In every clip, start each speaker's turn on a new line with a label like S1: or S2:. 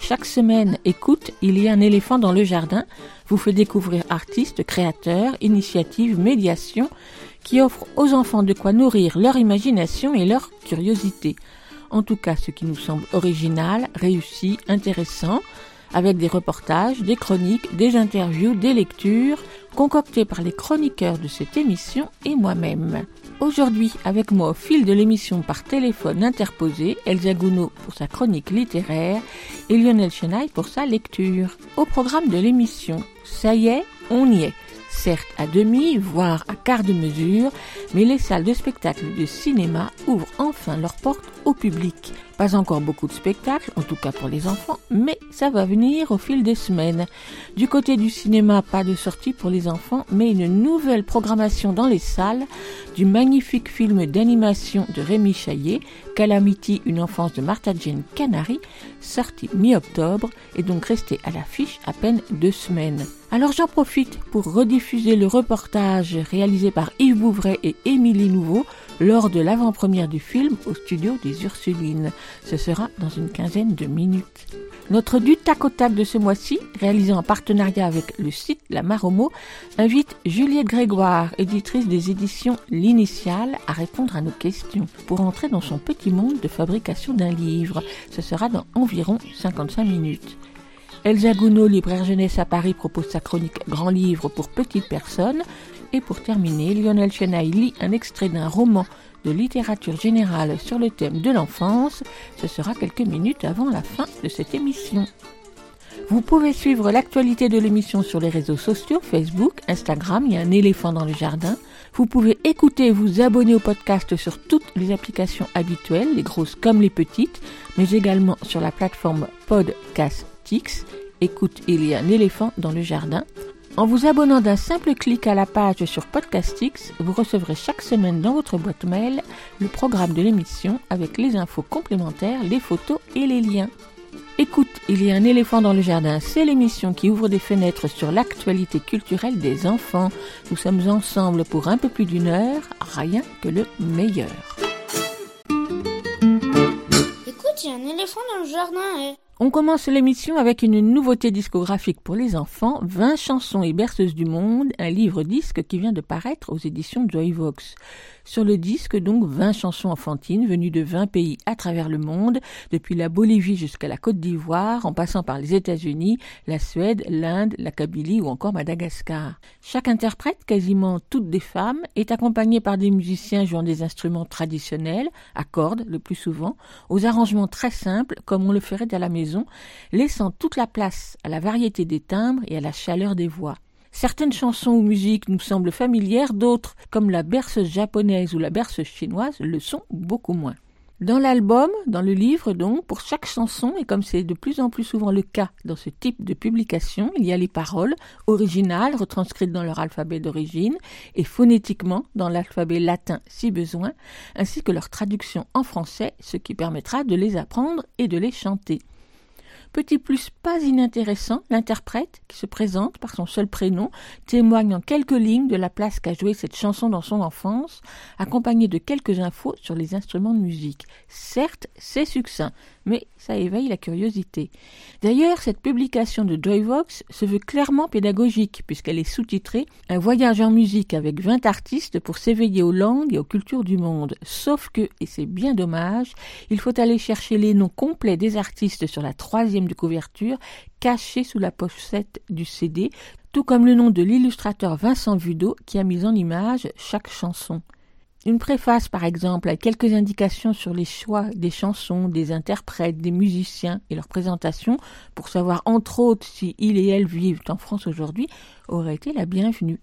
S1: Chaque semaine, écoute, il y a un éléphant dans le jardin, vous fait découvrir artistes, créateurs, initiatives, médiations, qui offrent aux enfants de quoi nourrir leur imagination et leur curiosité. En tout cas, ce qui nous semble original, réussi, intéressant, avec des reportages, des chroniques, des interviews, des lectures, concoctées par les chroniqueurs de cette émission et moi-même. Aujourd'hui, avec moi au fil de l'émission par téléphone interposé, Elsa Gounod pour sa chronique littéraire et Lionel Chenaille pour sa lecture. Au programme de l'émission, ça y est, on y est. Certes à demi, voire à quart de mesure, mais les salles de spectacle de cinéma ouvrent enfin leurs portes au public. Pas encore beaucoup de spectacles, en tout cas pour les enfants, mais ça va venir au fil des semaines. Du côté du cinéma, pas de sortie pour les enfants, mais une nouvelle programmation dans les salles du magnifique film d'animation de Rémi Chaillet, Calamity, une enfance de Martha Jane Canary, sorti mi-octobre et donc resté à l'affiche à peine deux semaines. Alors j'en profite pour rediffuser le reportage réalisé par Yves Bouvray et Émilie Nouveau lors de l'avant-première du film au studio des Ursulines. Ce sera dans une quinzaine de minutes. Notre du tac au tac de ce mois-ci, réalisé en partenariat avec le site La Maromo, invite Juliette Grégoire, éditrice des éditions L'Initiale, à répondre à nos questions pour entrer dans son petit monde de fabrication d'un livre. Ce sera dans environ 55 minutes. Elsa Gounod, libraire jeunesse à Paris, propose sa chronique Grand livre pour petites personnes. Et pour terminer, Lionel Chenaille lit un extrait d'un roman de littérature générale sur le thème de l'enfance. Ce sera quelques minutes avant la fin de cette émission. Vous pouvez suivre l'actualité de l'émission sur les réseaux sociaux, Facebook, Instagram, il y a un éléphant dans le jardin. Vous pouvez écouter et vous abonner au podcast sur toutes les applications habituelles, les grosses comme les petites, mais également sur la plateforme Écoute, il y a un éléphant dans le jardin. En vous abonnant d'un simple clic à la page sur Podcastix, vous recevrez chaque semaine dans votre boîte mail le programme de l'émission avec les infos complémentaires, les photos et les liens. Écoute, il y a un éléphant dans le jardin, c'est l'émission qui ouvre des fenêtres sur l'actualité culturelle des enfants. Nous sommes ensemble pour un peu plus d'une heure, rien que le meilleur.
S2: Écoute, il y a un éléphant dans le jardin. eh.
S1: On commence l'émission avec une nouveauté discographique pour les enfants, 20 chansons et berceuses du monde, un livre disque qui vient de paraître aux éditions Joyvox. Sur le disque, donc, 20 chansons enfantines venues de 20 pays à travers le monde, depuis la Bolivie jusqu'à la Côte d'Ivoire, en passant par les États-Unis, la Suède, l'Inde, la Kabylie ou encore Madagascar. Chaque interprète, quasiment toutes des femmes, est accompagnée par des musiciens jouant des instruments traditionnels, à cordes le plus souvent, aux arrangements très simples comme on le ferait à la maison, laissant toute la place à la variété des timbres et à la chaleur des voix. Certaines chansons ou musiques nous semblent familières, d'autres, comme la berceuse japonaise ou la berceuse chinoise, le sont beaucoup moins. Dans l'album, dans le livre donc, pour chaque chanson, et comme c'est de plus en plus souvent le cas dans ce type de publication, il y a les paroles originales retranscrites dans leur alphabet d'origine et phonétiquement dans l'alphabet latin si besoin, ainsi que leur traduction en français, ce qui permettra de les apprendre et de les chanter. Petit plus pas inintéressant, l'interprète, qui se présente par son seul prénom, témoigne en quelques lignes de la place qu'a joué cette chanson dans son enfance, accompagnée de quelques infos sur les instruments de musique. Certes, c'est succinct, mais ça éveille la curiosité. D'ailleurs, cette publication de Joyvox se veut clairement pédagogique, puisqu'elle est sous-titrée Un voyage en musique avec 20 artistes pour s'éveiller aux langues et aux cultures du monde. Sauf que, et c'est bien dommage, il faut aller chercher les noms complets des artistes sur la troisième de couverture, cachés sous la pochette du CD, tout comme le nom de l'illustrateur Vincent Vudo qui a mis en image chaque chanson. Une préface, par exemple, avec quelques indications sur les choix des chansons, des interprètes, des musiciens et leur présentation, pour savoir entre autres si ils et elles vivent en France aujourd'hui, aurait été la bienvenue.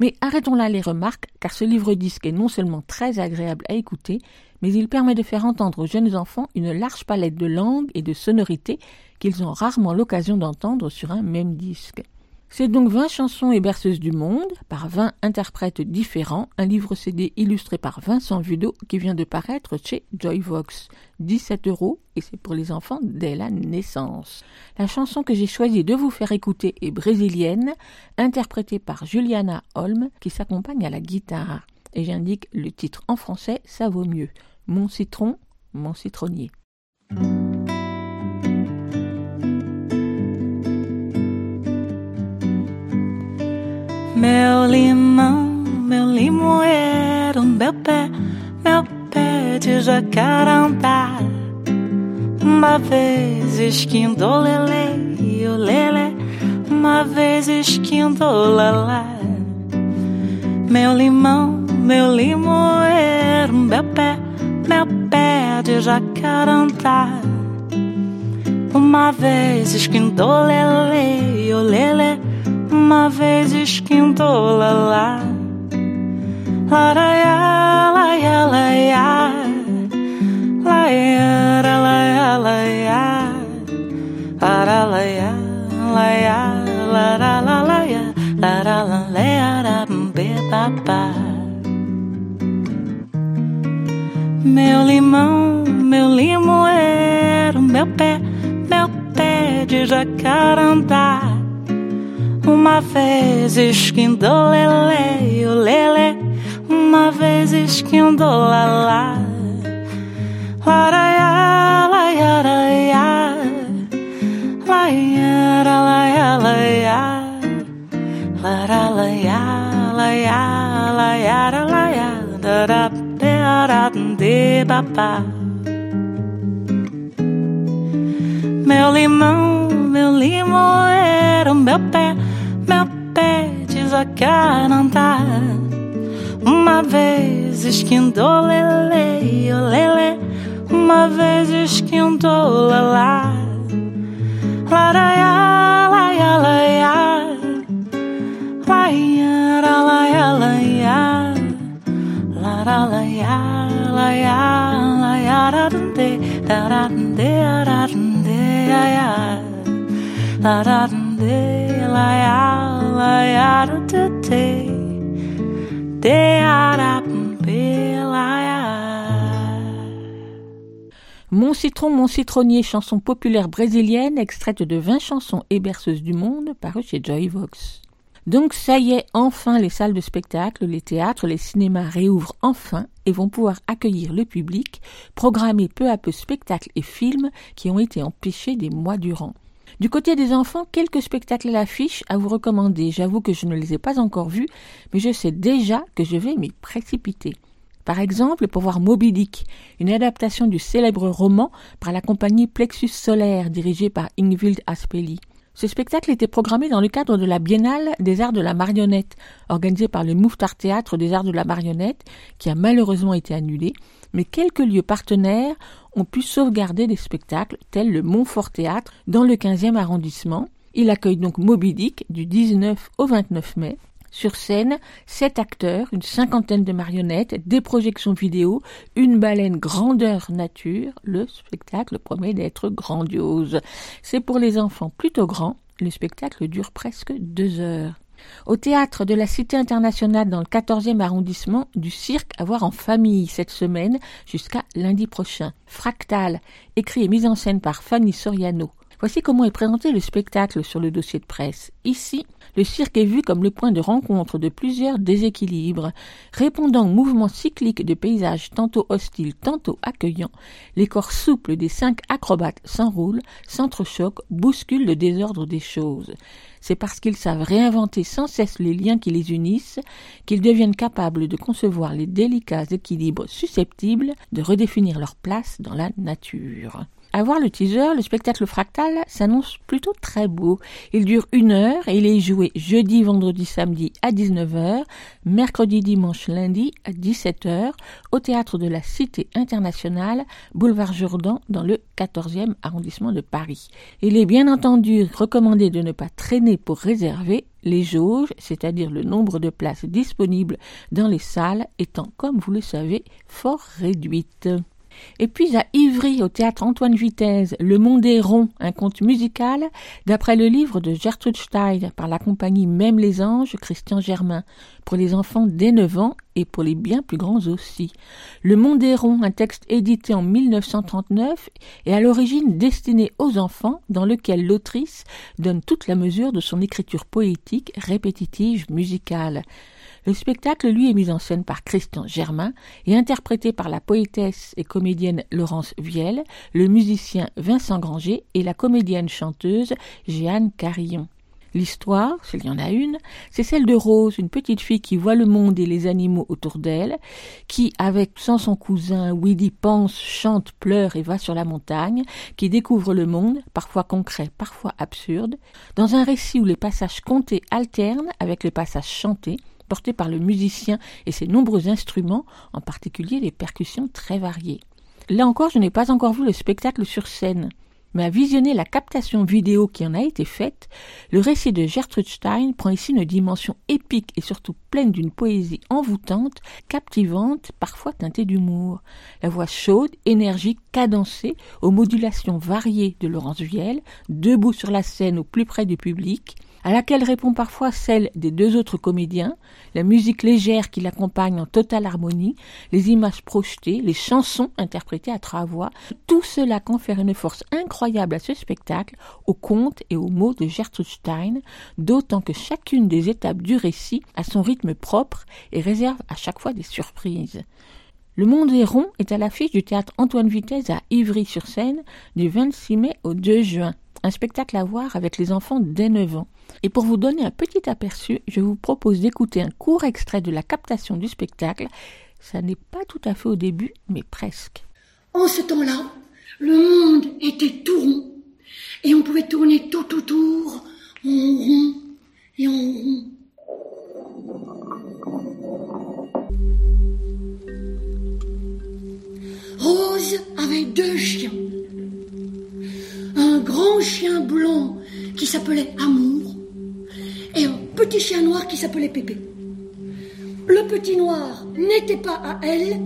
S1: Mais arrêtons là les remarques, car ce livre-disque est non seulement très agréable à écouter, mais il permet de faire entendre aux jeunes enfants une large palette de langues et de sonorités qu'ils ont rarement l'occasion d'entendre sur un même disque. C'est donc 20 chansons et berceuses du monde, par 20 interprètes différents, un livre CD illustré par Vincent Vudo qui vient de paraître chez Joyvox. 17 euros et c'est pour les enfants dès la naissance. La chanson que j'ai choisi de vous faire écouter est brésilienne, interprétée par Juliana Holm qui s'accompagne à la guitare. Et j'indique le titre en français, ça vaut mieux. Mon citron, mon citronnier.
S3: Meu limão, meu limoeiro, meu pé, meu pé de jacarandá. Uma vez esquindolele, o lele, uma vez esquindolalá. Meu limão, meu limoeiro, meu pé, meu pé de jacarandá. Uma vez esquindolele, o lele, uma vez esquentou lá lá Laraiá, laiá, laiá Laiara, laiá, laiá Lara, laiá, laiá Lara, laiá, lara, laiá Bebabá Meu limão, meu limoeiro Meu pé, meu pé de jacarandá. Uma vez esquindolele, o lele, uma vez esquindolalá. Laraiá, laia, laia, laia, laia, laia, laralaia, laia, laia, laia, dará, de babá. Meu limão, meu limoeiro, meu pé, pedes a cantar Uma vez esquentou lele, lele. Uma vez esquentou lalá Laraiá, laiá, laiá Laiá, laiá, laiá Lará, laiá, laiá Laiá, rarandê, rarandê, rarandê, laiá Lararandê, laiá
S1: Mon citron, mon citronnier, chanson populaire brésilienne, extraite de 20 chansons et berceuses du monde, paru chez Joyvox. Donc ça y est, enfin les salles de spectacle, les théâtres, les cinémas réouvrent enfin et vont pouvoir accueillir le public, programmer peu à peu spectacles et films qui ont été empêchés des mois durant. Du côté des enfants, quelques spectacles à l'affiche à vous recommander. J'avoue que je ne les ai pas encore vus, mais je sais déjà que je vais m'y précipiter. Par exemple, pour voir Moby Dick, une adaptation du célèbre roman par la compagnie Plexus Solaire dirigée par Ingvild Aspeli. Ce spectacle était programmé dans le cadre de la Biennale des Arts de la Marionnette, organisée par le Mouffetard Théâtre des Arts de la Marionnette, qui a malheureusement été annulé, mais quelques lieux partenaires ont pu sauvegarder des spectacles tels le Montfort Théâtre dans le 15e arrondissement. Il accueille donc Moby Dick du 19 au 29 mai. Sur scène, sept acteurs, une cinquantaine de marionnettes, des projections vidéo, une baleine grandeur nature. Le spectacle promet d'être grandiose. C'est pour les enfants plutôt grands. Le spectacle dure presque deux heures. Au théâtre de la Cité internationale dans le 14e arrondissement, du cirque à voir en famille cette semaine jusqu'à lundi prochain. Fractal, écrit et mis en scène par Fanny Soriano. Voici comment est présenté le spectacle sur le dossier de presse. Ici, le cirque est vu comme le point de rencontre de plusieurs déséquilibres. Répondant au mouvement cyclique de paysages tantôt hostiles, tantôt accueillants, les corps souples des cinq acrobates s'enroulent, s'entrechoquent, bousculent le désordre des choses. C'est parce qu'ils savent réinventer sans cesse les liens qui les unissent qu'ils deviennent capables de concevoir les délicats équilibres susceptibles de redéfinir leur place dans la nature. À voir le teaser, le spectacle fractal s'annonce plutôt très beau. Il dure une heure et il est joué jeudi, vendredi, samedi à 19h, mercredi, dimanche, lundi à 17h au théâtre de la Cité internationale, boulevard Jourdan, dans le 14e arrondissement de Paris. Il est bien entendu recommandé de ne pas traîner pour réserver les jauges, c'est-à-dire le nombre de places disponibles dans les salles, étant, comme vous le savez, fort réduites. Et puis à Ivry, au théâtre Antoine Vitesse, Le Monde est rond, un conte musical, d'après le livre de Gertrude Stein par la compagnie Même les Anges, Christian Germain, pour les enfants dès 9 ans et pour les bien plus grands aussi. Le Monde est rond, un texte édité en 1939 et à l'origine destiné aux enfants, dans lequel l'autrice donne toute la mesure de son écriture poétique, répétitive, musicale. Le spectacle, lui, est mis en scène par Christian Germain et interprété par la poétesse et comédienne Laurence Vielle, le musicien Vincent Granger et la comédienne chanteuse Jeanne Carillon. L'histoire, s'il y en a une, c'est celle de Rose, une petite fille qui voit le monde et les animaux autour d'elle, qui, avec sans son cousin Willy, pense, chante, pleure et va sur la montagne, qui découvre le monde, parfois concret, parfois absurde, dans un récit où les passages comptés alternent avec les passages chantés, porté par le musicien et ses nombreux instruments, en particulier les percussions très variées. Là encore, je n'ai pas encore vu le spectacle sur scène, mais à visionner la captation vidéo qui en a été faite, le récit de Gertrude Stein prend ici une dimension épique et surtout pleine d'une poésie envoûtante, captivante, parfois teintée d'humour. La voix chaude, énergique, cadencée, aux modulations variées de Laurence Vielle, debout sur la scène au plus près du public, à laquelle répond parfois celle des deux autres comédiens, la musique légère qui l'accompagne en totale harmonie, les images projetées, les chansons interprétées à trois tout cela confère une force incroyable à ce spectacle, aux contes et aux mots de Gertrude Stein, d'autant que chacune des étapes du récit a son rythme propre et réserve à chaque fois des surprises. Le Monde est rond est à l'affiche du théâtre Antoine Vitesse à Ivry-sur-Seine du 26 mai au 2 juin. Un spectacle à voir avec les enfants dès 9 ans. Et pour vous donner un petit aperçu, je vous propose d'écouter un court extrait de la captation du spectacle. Ça n'est pas tout à fait au début, mais presque.
S4: En ce temps-là, le monde était tout rond. Et on pouvait tourner tout autour, en rond et en rond. Rose avait deux chiens. Un grand chien blanc qui s'appelait Amour et un petit chien noir qui s'appelait Pépé. Le petit noir n'était pas à elle,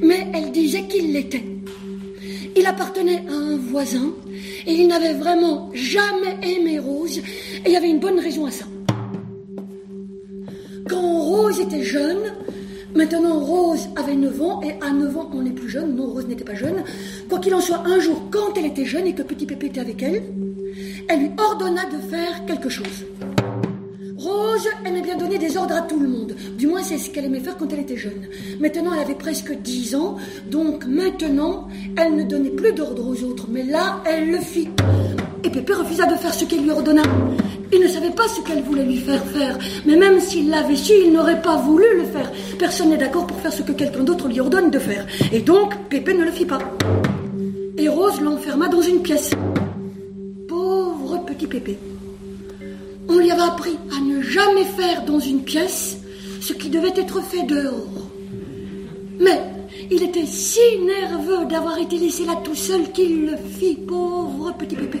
S4: mais elle disait qu'il l'était. Il appartenait à un voisin et il n'avait vraiment jamais aimé Rose et il y avait une bonne raison à ça. Quand Rose était jeune, maintenant Rose avait 9 ans et à 9 ans on n'est plus jeune, non Rose n'était pas jeune, quoi qu'il en soit un jour quand elle était jeune et que petit Pépé était avec elle, elle lui ordonna de faire quelque chose. Rose aimait bien donner des ordres à tout le monde. Du moins, c'est ce qu'elle aimait faire quand elle était jeune. Maintenant, elle avait presque 10 ans, donc maintenant, elle ne donnait plus d'ordre aux autres. Mais là, elle le fit. Et Pépé refusa de faire ce qu'elle lui ordonna. Il ne savait pas ce qu'elle voulait lui faire faire. Mais même s'il l'avait su, il n'aurait pas voulu le faire. Personne n'est d'accord pour faire ce que quelqu'un d'autre lui ordonne de faire. Et donc, Pépé ne le fit pas. Et Rose l'enferma dans une pièce. Pauvre petit Pépé. On lui avait appris à ne jamais faire dans une pièce ce qui devait être fait dehors. Mais il était si nerveux d'avoir été laissé là tout seul qu'il le fit, pauvre petit pépé.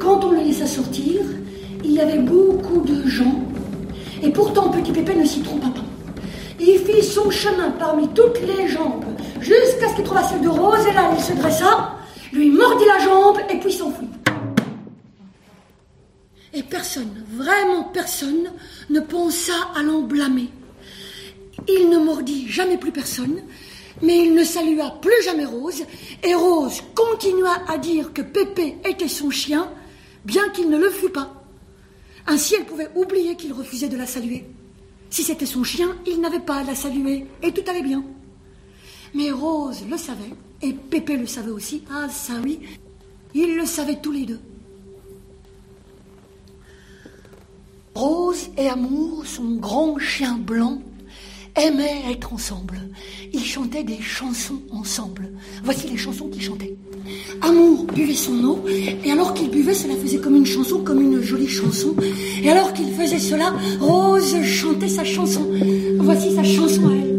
S4: Quand on le laissa sortir, il y avait beaucoup de gens, et pourtant petit pépé ne s'y trompa pas. Il fit son chemin parmi toutes les jambes, jusqu'à ce qu'il trouva celle de Rose, et là il se dressa, lui mordit la jambe, et puis s'enfuit. Et personne, vraiment personne, ne pensa à l'en blâmer. Il ne mordit jamais plus personne, mais il ne salua plus jamais Rose, et Rose continua à dire que Pépé était son chien, bien qu'il ne le fût pas. Ainsi, elle pouvait oublier qu'il refusait de la saluer. Si c'était son chien, il n'avait pas à la saluer, et tout allait bien. Mais Rose le savait, et Pépé le savait aussi. Ah, ça oui, ils le savaient tous les deux. Rose et Amour, son grand chien blanc, aimaient être ensemble. Ils chantaient des chansons ensemble. Voici les chansons qu'ils chantaient. Amour buvait son eau, et alors qu'il buvait, cela faisait comme une chanson, comme une jolie chanson. Et alors qu'il faisait cela, Rose chantait sa chanson. Voici sa chanson à elle.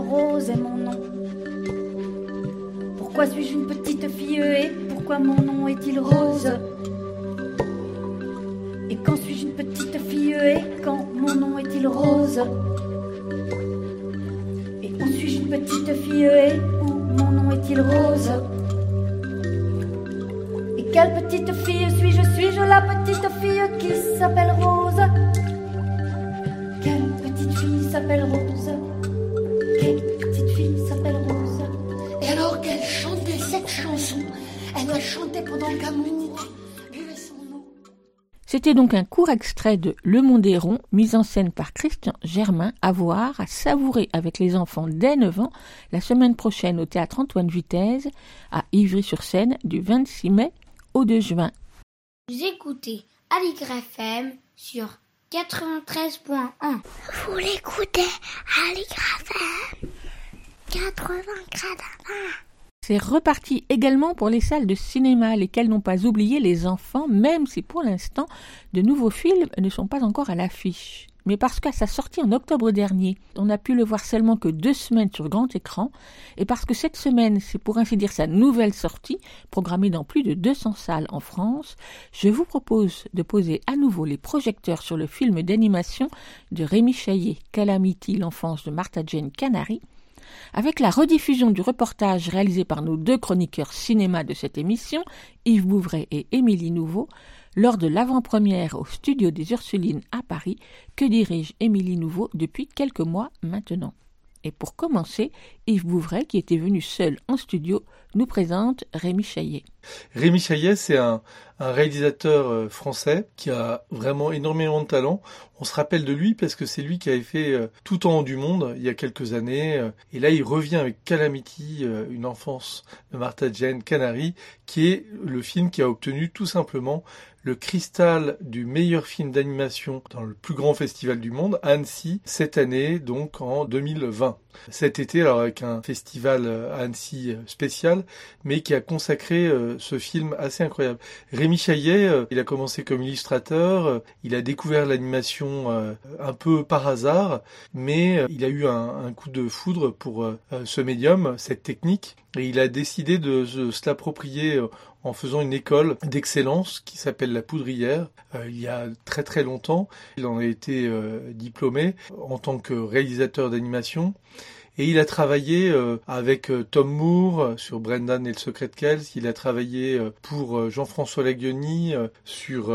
S5: Rose, est mon nom. Pourquoi suis-je une petite fille et pourquoi mon nom est-il rose? Et quand suis-je une petite fille et quand mon nom est-il rose? Et où suis-je une petite fille et où mon nom est-il rose?
S4: Son eau.
S1: C'était donc un court extrait de Le Monde est rond, mis en scène par Christian Germain, à voir, à savourer avec les enfants dès 9 ans, la semaine prochaine au théâtre Antoine Vitesse, à Ivry-sur-Seine, du 26 mai au 2 juin.
S2: Vous écoutez Aligre FM sur 93.1.
S6: Vous l'écoutez à l'IGRAFM 80
S1: C'est reparti également pour les salles de cinéma, lesquelles n'ont pas oublié les enfants, même si pour l'instant de nouveaux films ne sont pas encore à l'affiche. Mais parce qu'à sa sortie en octobre dernier, on n'a pu le voir seulement que deux semaines sur grand écran, et parce que cette semaine, c'est pour ainsi dire sa nouvelle sortie, programmée dans plus de 200 salles en France, je vous propose de poser à nouveau les projecteurs sur le film d'animation de Rémi Chaillet, Calamity, l'enfance de Martha Jane Canary, avec la rediffusion du reportage réalisé par nos deux chroniqueurs cinéma de cette émission, Yves Bouvray et Émilie Nouveau, lors de l'avant-première au studio des Ursulines à Paris, que dirige Émilie Nouveau depuis quelques mois maintenant. Et pour commencer, Yves Bouvray, qui était venu seul en studio, nous présente Rémi Chaillet.
S7: Rémi Chaillet, c'est un, réalisateur euh, français qui a vraiment énormément de talent. On se rappelle de lui parce que c'est lui qui avait fait euh, Tout en haut du monde il y a quelques années. euh, Et là, il revient avec Calamity, une enfance de Martha Jane Canary, qui est le film qui a obtenu tout simplement le cristal du meilleur film d'animation dans le plus grand festival du monde, Annecy, cette année, donc en 2020. Cet été, alors avec un festival Annecy spécial, mais qui a consacré ce film assez incroyable. Rémi Chaillet, euh, il a commencé comme illustrateur, euh, il a découvert l'animation euh, un peu par hasard, mais il a eu un, coup de foudre pour ce médium, cette technique, et il a décidé de se, se l'approprier en faisant une école d'excellence qui s'appelle la Poudrière. Il y a très très longtemps, il en a été diplômé en tant que réalisateur d'animation. Et il a travaillé euh, avec euh, Tom Moore euh, sur Brendan et le secret de Kells. Il a travaillé pour Jean-François Laguioni sur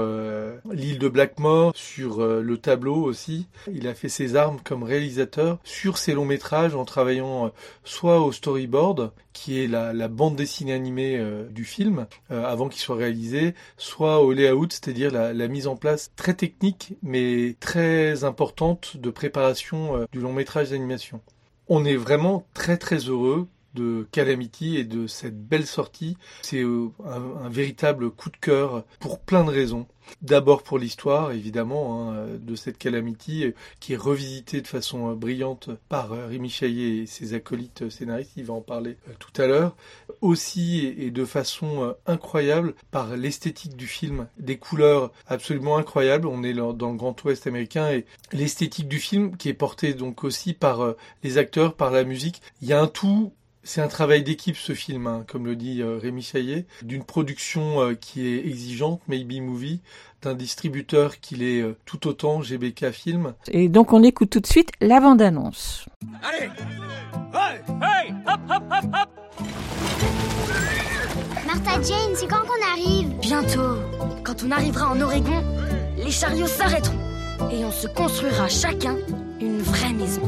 S7: l'île de Blackmore, sur le tableau aussi. Il a fait ses armes comme réalisateur sur ses longs métrages en travaillant soit au storyboard, qui est la, bande dessinée animée du film, avant qu'il soit réalisé, soit au layout, c'est-à-dire la, mise en place très technique mais très importante de préparation du long métrage d'animation. On est vraiment très très heureux de Calamity et de cette belle sortie. C'est euh, un, un véritable coup de cœur pour plein de raisons. D'abord pour l'histoire, évidemment, hein, de cette Calamity, euh, qui est revisitée de façon euh, brillante par euh, Rémi Chaillet et ses acolytes scénaristes, il va en parler tout à l'heure. Aussi, et de façon incroyable, par l'esthétique du film, des couleurs absolument incroyables. On est dans le Grand Ouest américain et l'esthétique du film qui est portée donc aussi par les acteurs, par la musique. Il y a un tout c'est un travail d'équipe ce film, hein, comme le dit euh, Rémi Chaillet, d'une production euh, qui est exigeante, Maybe Movie, d'un distributeur qui l'est euh, tout autant, GBK Film.
S1: Et donc on écoute tout de suite la bande-annonce.
S8: Allez Hey Hey Hop, hop, hop, hop
S6: Martha Jane, c'est quand qu'on arrive?
S9: Bientôt, quand on arrivera en Oregon, les chariots s'arrêteront et on se construira chacun une vraie maison.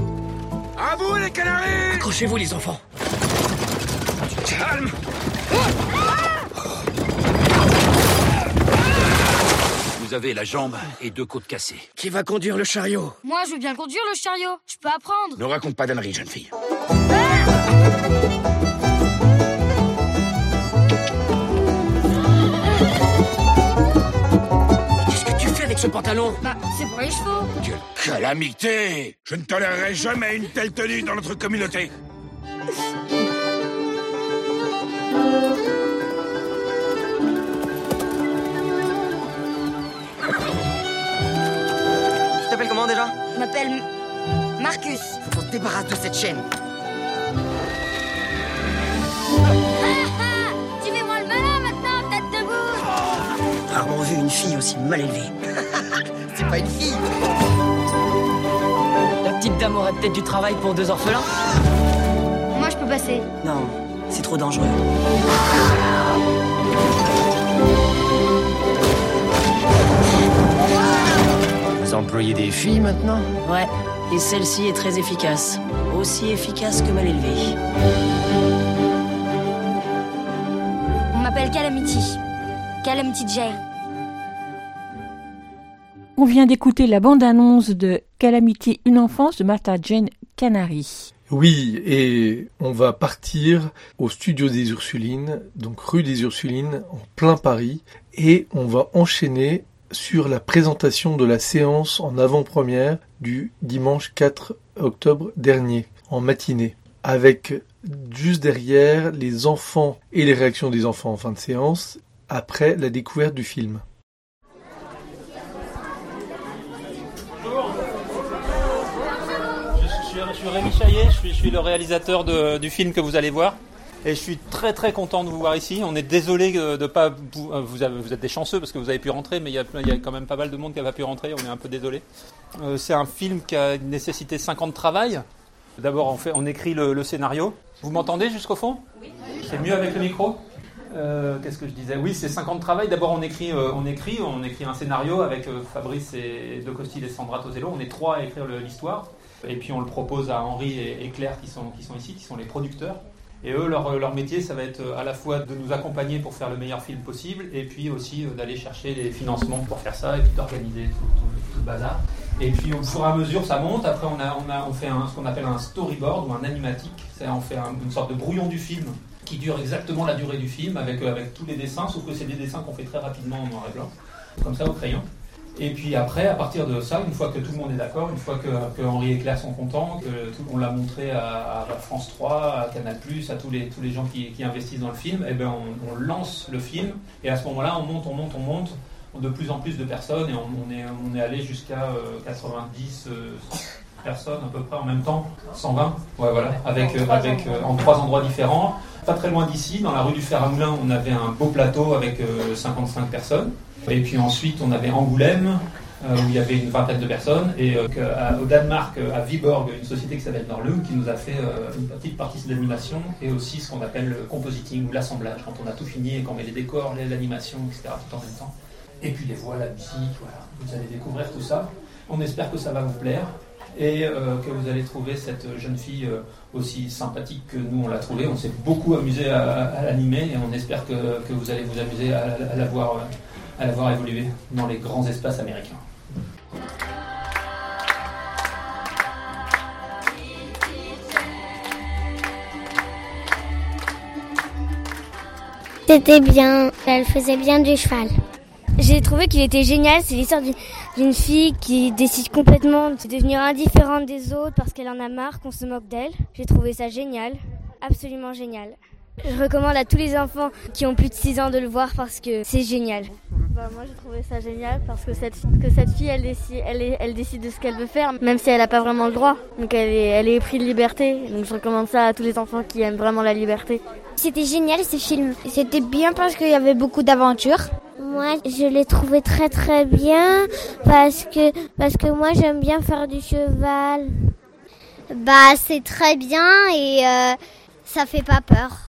S8: À vous les canaris
S10: Accrochez-vous les enfants.
S8: Calme
S10: Vous avez la jambe et deux côtes cassées.
S8: Qui va conduire le chariot
S9: Moi, je veux bien conduire le chariot. Je peux apprendre.
S10: Ne raconte pas d'âneries, jeune fille.
S8: Qu'est-ce que tu fais avec ce pantalon
S9: Bah, c'est pour les chevaux.
S10: Quelle calamité Je ne tolérerai jamais une telle tenue dans notre communauté.
S11: Tu t'appelles comment déjà?
S9: Je m'appelle Marcus.
S11: Faut qu'on se débarrasse de cette chaîne. rarement vu une fille aussi mal élevée. C'est pas une fille.
S10: La petite dame aura peut-être du travail pour deux orphelins.
S6: Moi, je peux passer.
S11: Non, c'est trop dangereux.
S12: Vous employez des filles maintenant
S11: Ouais, et celle-ci est très efficace. Aussi efficace que mal élevée.
S9: On m'appelle Calamity. Calamity Jay.
S1: On vient d'écouter la bande-annonce de Calamity, une enfance de Martha Jane Canary.
S7: Oui, et on va partir au studio des Ursulines, donc rue des Ursulines, en plein Paris, et on va enchaîner sur la présentation de la séance en avant-première du dimanche 4 octobre dernier, en matinée, avec juste derrière les enfants et les réactions des enfants en fin de séance, après la découverte du film.
S13: Je suis, je suis Rémi Chaillet, je suis, je suis le réalisateur de- du film que vous allez voir. Et je suis très très content de vous voir ici. On est désolé de de pas vous, euh, vous, avez- vous êtes des chanceux parce que vous avez pu rentrer, mais il y, a, plein- il y a quand même pas mal de monde qui n'a pas pu rentrer. On est un peu désolé. Euh, c'est un film qui a nécessité 5 ans de travail. D'abord, on, fait, on écrit le, le scénario. Vous m'entendez jusqu'au fond? Oui. C'est mieux avec le micro Euh, Qu'est-ce que je disais? Oui, c'est 5 ans de travail. D'abord, on écrit, euh, on écrit, on écrit un scénario avec Fabrice et De Costil et Sandra Tosello. On est trois à écrire l'histoire. Et puis on le propose à Henri et, Claire qui sont, qui sont ici, qui sont les producteurs. Et eux, leur, leur métier, ça va être euh, à la fois de nous accompagner pour faire le meilleur film possible, et puis aussi euh, d'aller chercher les financements pour faire ça, et puis d'organiser tout, tout- le bazar. Et puis au fur et à mesure, ça monte. Après, on, a, on, a, on fait ce qu'on appelle un storyboard ou un animatique. C'est on fait un- une sorte de brouillon du film qui dure exactement la durée du film avec, euh, avec tous les dessins, sauf que c'est des dessins qu'on fait très rapidement en noir et blanc, comme ça au crayon. Et puis après, à partir de ça, une fois que tout le monde est d'accord, une fois que, que Henri et Claire sont contents, que tout, on l'a montré à, à France 3, à Canal+, à tous les, tous les gens qui, qui investissent dans le film, et ben on, on lance le film, et à ce moment-là, on monte, on monte, on monte, de plus en plus de personnes, et on, on est, on est allé jusqu'à euh, 90 euh, personnes à peu près en même temps, 120, ouais, voilà, avec, euh, avec, euh, en trois endroits différents. Pas très loin d'ici, dans la rue du Fer à Moulin, on avait un beau plateau avec euh, 55 personnes. Et puis ensuite, on avait Angoulême, euh, où il y avait une vingtaine de personnes, et euh, au Danemark, euh, à Viborg, une société qui s'appelle Norlum, qui nous a fait une petite partie de l'animation, et aussi ce qu'on appelle le compositing ou l'assemblage, quand on a tout fini et qu'on met les décors, l'animation, etc., tout en même temps. Et puis les voix, la musique, voilà. Vous allez découvrir tout ça. On espère que ça va vous plaire et que vous allez trouver cette jeune fille aussi sympathique que nous on l'a trouvée. On s'est beaucoup amusé à, l'animer et on espère que, vous allez vous amuser à, la voir, à la voir évoluer dans les grands espaces américains.
S6: C'était bien. Elle faisait bien du cheval.
S14: J'ai trouvé qu'il était génial. C'est l'histoire d'une- d'une fille qui décide complètement de devenir indifférente des autres parce qu'elle en a marre qu'on se moque d'elle. J'ai trouvé ça génial. Absolument génial. Je recommande à tous les enfants qui ont plus de 6 ans de le voir parce que c'est génial.
S15: Bah, moi j'ai trouvé ça génial parce que cette, que cette fille elle décide, elle, est- elle décide de ce qu'elle veut faire même si elle n'a pas vraiment le droit. Donc elle est, elle est éprise de liberté. Donc je recommande ça à tous les enfants qui aiment vraiment la liberté.
S6: C'était génial ce film. C'était bien parce qu'il y avait beaucoup d'aventures. Moi, je l'ai trouvé très très bien parce que parce que moi j'aime bien faire du cheval. Bah, c'est très bien et euh, ça fait pas peur.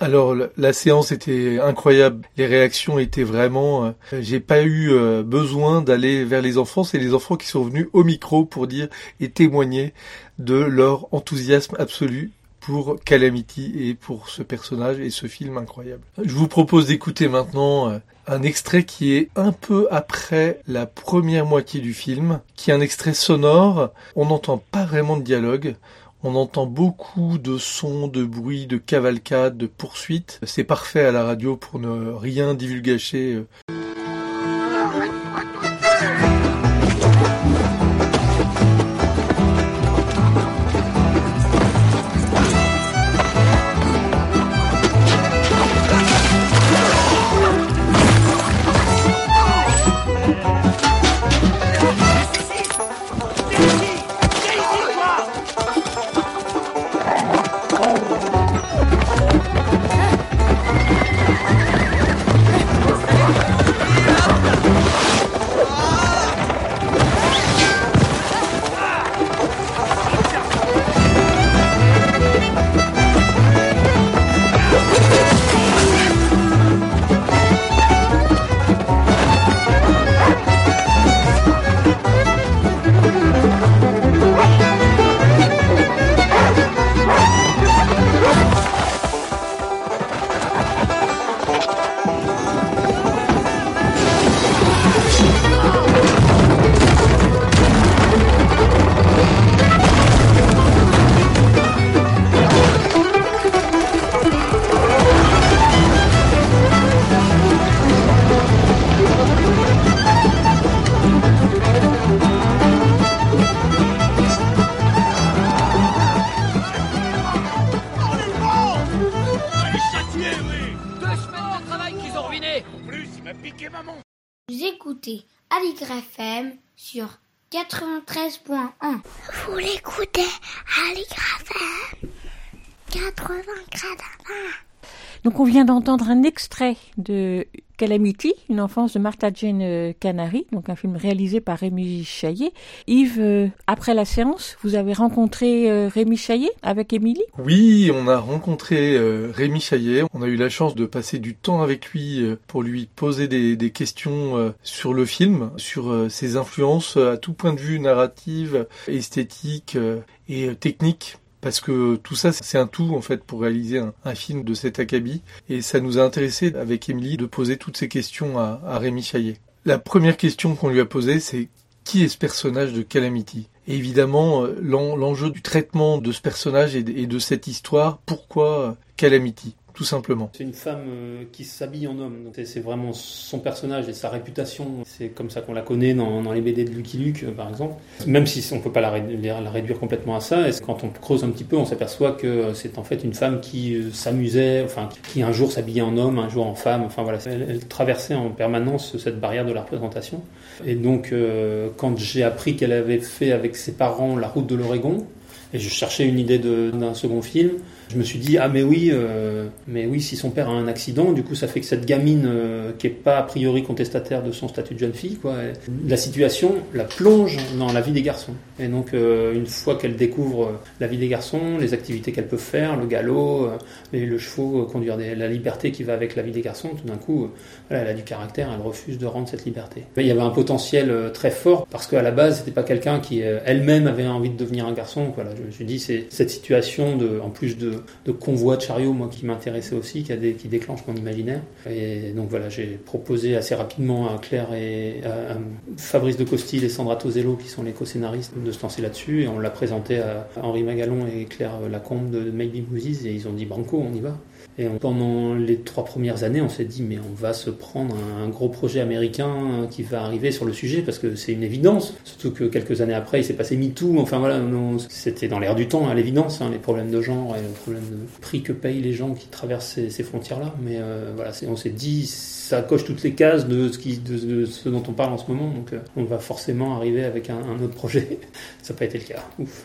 S7: Alors la, séance était incroyable, les réactions étaient vraiment. euh, J'ai pas eu euh, besoin d'aller vers les enfants, c'est les enfants qui sont venus au micro pour dire et témoigner de leur enthousiasme absolu pour Calamity et pour ce personnage et ce film incroyable. Je vous propose d'écouter maintenant euh, un extrait qui est un peu après la première moitié du film, qui est un extrait sonore. On n'entend pas vraiment de dialogue. On entend beaucoup de sons, de bruits, de cavalcades, de poursuites. C'est parfait à la radio pour ne rien divulgacher.
S2: Aligre FM sur 93.1. Vous l'écoutez, Aligre FM 84
S1: Donc on vient d'entendre un extrait de Calamity, une enfance de Martha Jane euh, Canary, donc un film réalisé par Rémi Chaillet. Yves, euh, après la séance, vous avez rencontré euh, Rémi Chaillet avec Émilie?
S7: Oui, on a rencontré euh, Rémi Chaillet. On a eu la chance de passer du temps avec lui euh, pour lui poser des, des questions sur le film, sur ses influences à tout point de vue narrative, esthétique et technique parce que tout ça, c'est un tout en fait pour réaliser un, film de cet acabit. Et ça nous a intéressé avec Émilie de poser toutes ces questions à, Rémi Chaillet. La première question qu'on lui a posée, c'est qui est ce personnage de Calamity? Et évidemment, euh, l'en- l'enjeu du traitement de ce personnage et de, et de cette histoire, pourquoi euh, Calamity?
S13: C'est une femme euh, qui s'habille en homme. C'est- vraiment son personnage et sa réputation. C'est comme ça qu'on la connaît dans, les BD de Lucky Luke, euh, par exemple. Même si on peut pas la, ré- la réduire complètement à ça, quand on creuse un petit peu, on s'aperçoit que c'est en fait une femme qui euh, s'amusait, enfin qui un jour s'habillait en homme, un jour en femme. Enfin voilà, elle, traversait en permanence cette barrière de la représentation. Et donc euh, quand j'ai appris qu'elle avait fait avec ses parents la route de l'Oregon, et je cherchais une idée d'un second film. Je me suis dit ah mais oui, euh, mais oui si son père a un accident, du coup ça fait que cette gamine euh, qui est pas a priori contestataire de son statut de jeune fille, quoi, la situation la plonge dans la vie des garçons. Et donc euh, une fois qu'elle découvre la vie des garçons, les activités qu'elle peut faire, le galop, le chevaux, conduire la liberté qui va avec la vie des garçons, tout d'un coup, elle a du caractère, elle refuse de rendre cette liberté. Mais il y avait un potentiel très fort parce qu'à la base c'était pas quelqu'un qui elle-même avait envie de devenir un garçon. Voilà, je me suis dit c'est cette situation de, en plus de, de convoi de chariot, moi qui m'intéressait aussi, qui, déclenche mon imaginaire. Et donc voilà, j'ai proposé assez rapidement à Claire et à, Fabrice de Costil et Sandra Tosello qui sont les co-scénaristes de se lancer là-dessus et on l'a présenté à Henri Magalon et Claire Lacombe de Maybe Movies et ils ont dit banco, on y va. Et pendant les trois premières années, on s'est dit, mais on va se prendre un, gros projet américain euh, qui va arriver sur le sujet, parce que c'est une évidence. Surtout que quelques années après, il s'est passé MeToo. Enfin voilà, c'était dans l'air du temps, à l'évidence, hein, les problèmes de genre et le problème de prix que payent les gens qui traversent ces, frontières-là. Mais euh, voilà, on s'est dit, ça coche toutes les cases de ce dont on parle en ce moment, donc euh, on va forcément arriver avec un, un autre projet. ça n'a pas été le cas. Ouf.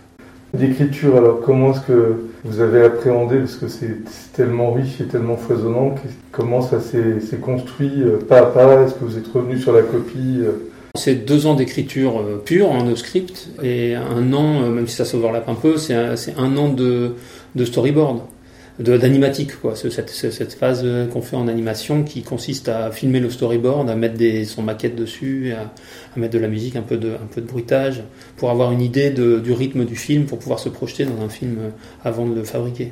S7: L'écriture, alors comment est-ce que vous avez appréhendé, parce que c'est tellement riche et tellement foisonnant, comment ça s'est construit euh, pas à pas Est-ce que vous êtes revenu sur la copie euh,
S13: C'est deux ans d'écriture euh, pure en no script et un an, même si ça s'overlappe un peu, c'est un, an de, storyboard, d'animatique quoi. Cette, cette, phase qu'on fait en animation qui consiste à filmer le storyboard, à mettre des, son maquette dessus, à, à mettre de la musique, un peu de, un peu de bruitage, pour avoir une idée de, du rythme du film, pour pouvoir se projeter dans un film euh, avant de le fabriquer.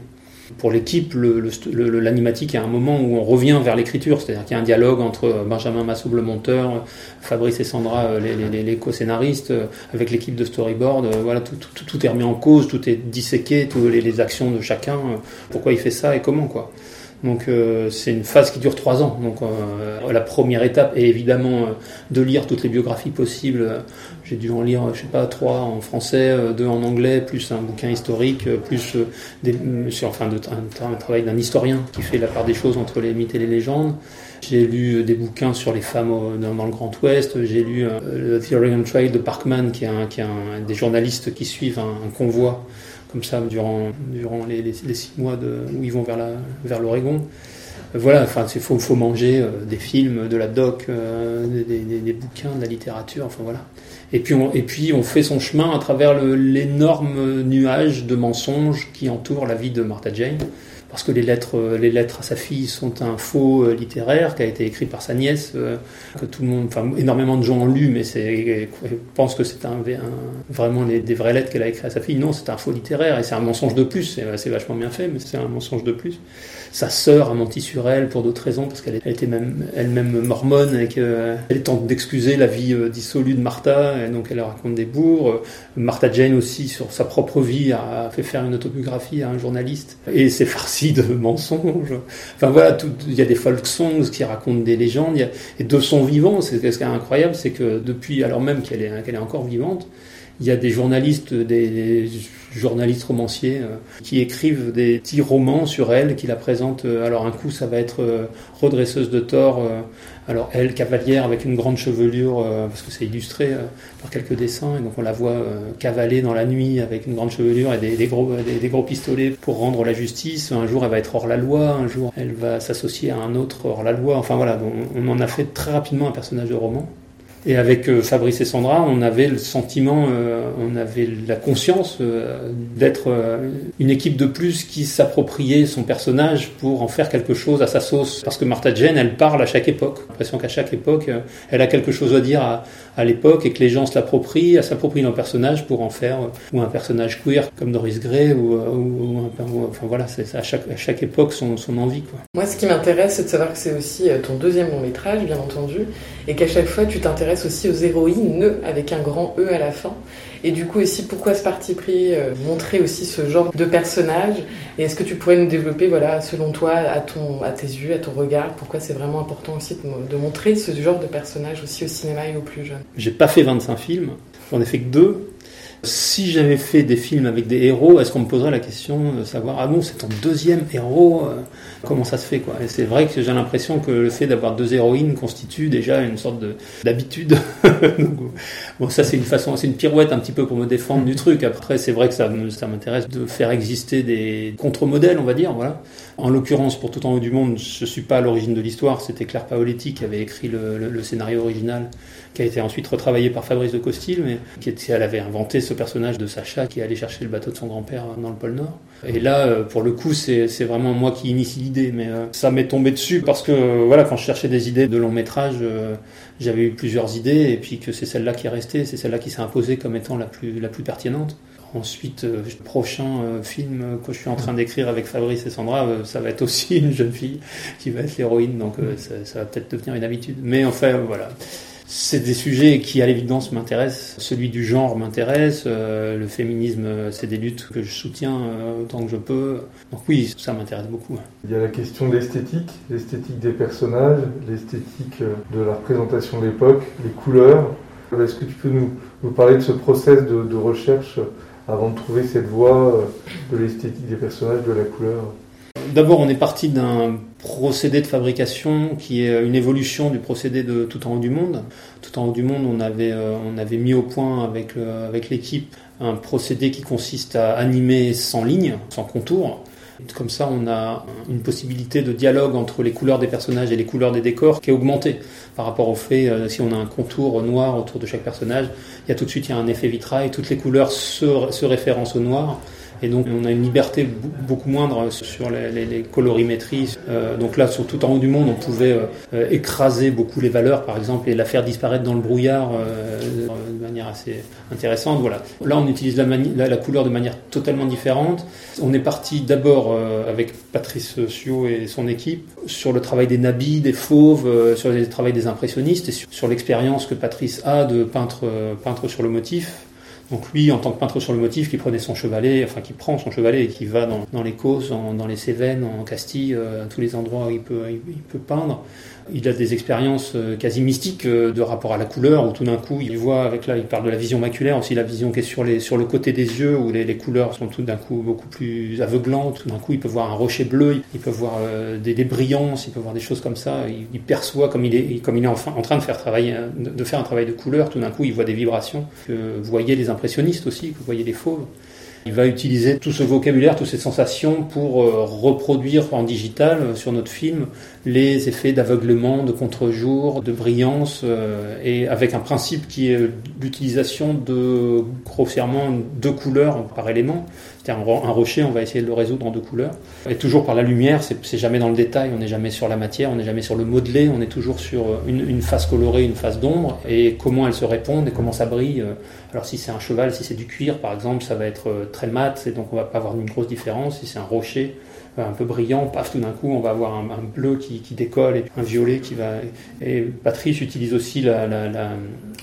S13: Pour l'équipe, le- le le- l'animatique un moment où on revient vers l'écriture, c'est-à-dire qu'il y a un dialogue entre euh, Benjamin Massoub, le monteur, Fabrice et Sandra, euh, les, co-scénaristes, euh, avec l'équipe de storyboard. euh, Voilà, tout, est remis en cause, tout est disséqué, toutes les, actions de chacun, euh, pourquoi il fait ça et comment, quoi. Donc euh, c'est une phase qui dure trois ans. Donc euh, la première étape est évidemment euh, de lire toutes les biographies possibles. J'ai dû en lire, je sais pas, trois en français, euh, deux en anglais, plus un bouquin historique, euh, plus euh, enfin, de, un, travail d'un historien qui fait la part des choses entre les mythes et les légendes. J'ai lu des bouquins sur les femmes dans, le Grand Ouest. J'ai lu The Oregon Trail de Parkman, qui est, un, des journalistes qui suivent un, convoi comme ça durant, les, six mois où ils vont vers la- vers l'Oregon. Voilà, enfin, il faut, manger des films, de la doc, des- des bouquins, de la littérature, enfin voilà. Et puis, on, et puis on fait son chemin à travers l'énorme nuage de mensonges qui entoure la vie de Martha Jane. Parce que les lettres, euh, les lettres à sa fille sont un faux euh, littéraire qui a été écrit par sa nièce, euh, que tout le monde, enfin énormément de gens ont lu, mais pensent que c'est un, vraiment les- des vraies lettres qu'elle a écrites à sa fille. Non, c'est un faux littéraire et c'est un mensonge de plus. C'est vachement bien fait, mais c'est un mensonge de plus. Sa sœur a menti sur elle pour d'autres raisons, parce qu'elle était même elle-même mormone et qu'elle tente d'excuser la vie euh, dissolue de Martha, et donc elle raconte des bourgs. Euh, Martha Jane aussi, sur sa propre vie, a fait faire une autobiographie à un journaliste, et c'est farci de mensonges. Enfin voilà, il y a des folk songs qui racontent des légendes, y a, et de son vivant, c'est ce qui est incroyable, c'est que depuis, alors même qu'elle est, est encore vivante, il y a des journalistes, des journalistes romanciers euh, qui écrivent des petits romans sur elle, qui la présentent. euh, alors un coup, ça va être euh, redresseuse de tort. alors elle, cavalière avec une grande chevelure, parce que c'est illustré par quelques dessins, et donc on la voit cavaler dans la nuit avec une grande chevelure et des, gros, des, des gros pistolets pour rendre la justice. Un jour, elle va être hors la loi, un jour, elle va s'associer à un autre hors la loi. Enfin voilà, donc, on en a fait très rapidement un personnage de roman. Et avec euh, Fabrice et Sandra, on avait le sentiment, euh, on avait la conscience euh, d'être une équipe de plus qui s'appropriait son personnage pour en faire quelque chose à sa sauce. Parce que Martha Jane, elle parle à chaque époque. J'ai l'impression qu'à chaque époque, elle a quelque chose à dire à, à l'époque et que les gens se l'approprient, elle s'approprie leur personnage pour en faire ou un personnage queer comme Doris Gray ou, ou, ou enfin voilà, c'est à chaque, à chaque époque son, son envie quoi.
S16: Moi, ce qui m'intéresse, c'est de savoir que c'est aussi ton deuxième long métrage, bien entendu, et qu'à chaque fois, tu t'intéresses aussi aux héroïnes avec un grand E à la fin. Et du coup, aussi, pourquoi ce parti pris euh, Montrer aussi ce genre de personnage? Et est-ce que tu pourrais nous développer, voilà, selon toi, à, ton, à tes yeux, à ton regard, pourquoi c'est vraiment important aussi de, de montrer ce genre de personnage aussi au cinéma et aux plus jeunes?
S13: J'ai pas fait 25 films, j'en ai fait que deux. Si j'avais fait des films avec des héros, est-ce qu'on me poserait la question de savoir ah bon c'est ton deuxième héros euh, Comment ça se fait quoi? Et c'est vrai que j'ai l'impression que le fait d'avoir deux héroïnes constitue déjà une sorte de d'habitude. Bon ça c'est une façon, c'est une pirouette un petit peu pour me défendre du truc. Après c'est vrai que ça ça m'intéresse de faire exister des contre-modèles on va dire voilà. En l'occurrence pour Tout en haut du monde, je suis pas à l'origine de l'histoire. C'était Claire Paoletti qui avait écrit le, le- le scénario original qui a été ensuite retravaillé par Fabrice de Costil, mais qui était, elle avait inventé ce personnage de Sacha qui allait chercher le bateau de son grand-père dans le pôle Nord. Et là, euh, pour le coup, c'est vraiment moi qui initie l'idée, mais euh, ça m'est tombé dessus parce que euh, voilà, quand je cherchais des idées de long métrage, j'avais eu plusieurs idées et puis que c'est celle-là qui est restée, c'est celle-là qui s'est imposée comme étant la plus la plus pertinente. Ensuite, le prochain film que je suis en train d'écrire avec Fabrice et Sandra, ça va être aussi une jeune fille qui va être l'héroïne, donc ça, ça va peut-être devenir une habitude. Mais enfin, voilà. C'est des sujets qui, à l'évidence, m'intéressent. Celui du genre m'intéresse. euh, le féminisme, c'est des luttes que je soutiens euh, autant que je peux. Donc oui, ça m'intéresse beaucoup.
S7: Il y a la question de l'esthétique, l'esthétique des personnages, l'esthétique euh, de la représentation de l'époque, les couleurs. Est-ce que tu peux nous, parler de ce process de, recherche avant de trouver cette voie de l'esthétique des personnages, de la couleur?
S13: D'abord, on est parti d'un procédé de fabrication qui est une évolution du procédé de Tout en haut du monde. Tout en haut du monde, on avait, euh, on avait mis au point avec, le- avec l'équipe un procédé qui consiste à animer sans ligne, sans contour. Comme ça, on a une possibilité de dialogue entre les couleurs des personnages et les couleurs des décors qui est augmentée par rapport au fait, euh, si on a un contour noir autour de chaque personnage, il y a tout de suite il y a un effet vitrail, toutes les couleurs se, se référencent au noir. Et donc on a une liberté beaucoup moindre sur les, colorimétries. Euh, donc là, sur tout en haut du monde, on pouvait euh, écraser beaucoup les valeurs, par exemple, et la faire disparaître dans le brouillard euh, de manière assez intéressante. Voilà. Là, on utilise la, couleur de manière totalement différente. On est parti d'abord avec Patrice Sio et son équipe sur le travail des nabis, des fauves, sur le travail des impressionnistes et sur, l'expérience que Patrice a de peintre, peintre sur le motif. Donc lui, en tant que peintre sur le motif, qui prenait son chevalet, enfin qui prend son chevalet et qui va dans, les Causses, en- dans les Cévennes, en Castille, euh, à tous les endroits où il peut peindre. Il a des expériences euh, quasi mystiques euh, de rapport à la couleur, où tout d'un coup, il voit avec là, il parle de la vision maculaire, aussi la vision qui est sur, les, sur le côté des yeux, où les, les couleurs sont tout d'un coup beaucoup plus aveuglantes. Tout d'un coup, il peut voir un rocher bleu, il peut voir euh, des, des brillances, il peut voir des choses comme ça. Il, perçoit, comme il est, comme il est en train de faire, de faire un travail de couleur, tout d'un coup, il voit des vibrations. Que voyez les impressionnistes aussi, que voyez les fauves. Il va utiliser tout ce vocabulaire, toutes ces sensations pour euh, reproduire en digital euh, sur notre film les effets d'aveuglement, de contre-jour, de brillance, euh, et avec un principe qui est l'utilisation de grossièrement deux couleurs par élément. C'est-à-dire un, un rocher, on va essayer de le résoudre en deux couleurs. Et toujours par la lumière, c'est jamais dans le détail, on n'est jamais sur la matière, on n'est jamais sur le modelé, on est toujours sur une, une face colorée, une face d'ombre, et comment elles se répondent et comment ça brille. euh, alors si c'est un cheval, si c'est du cuir par exemple, ça va être euh, très mat et donc on va pas avoir une grosse différence. Si c'est un rocher euh, un peu brillant, paf, tout d'un coup on va avoir un, bleu qui, décolle et un violet qui va... Et Patrice utilise aussi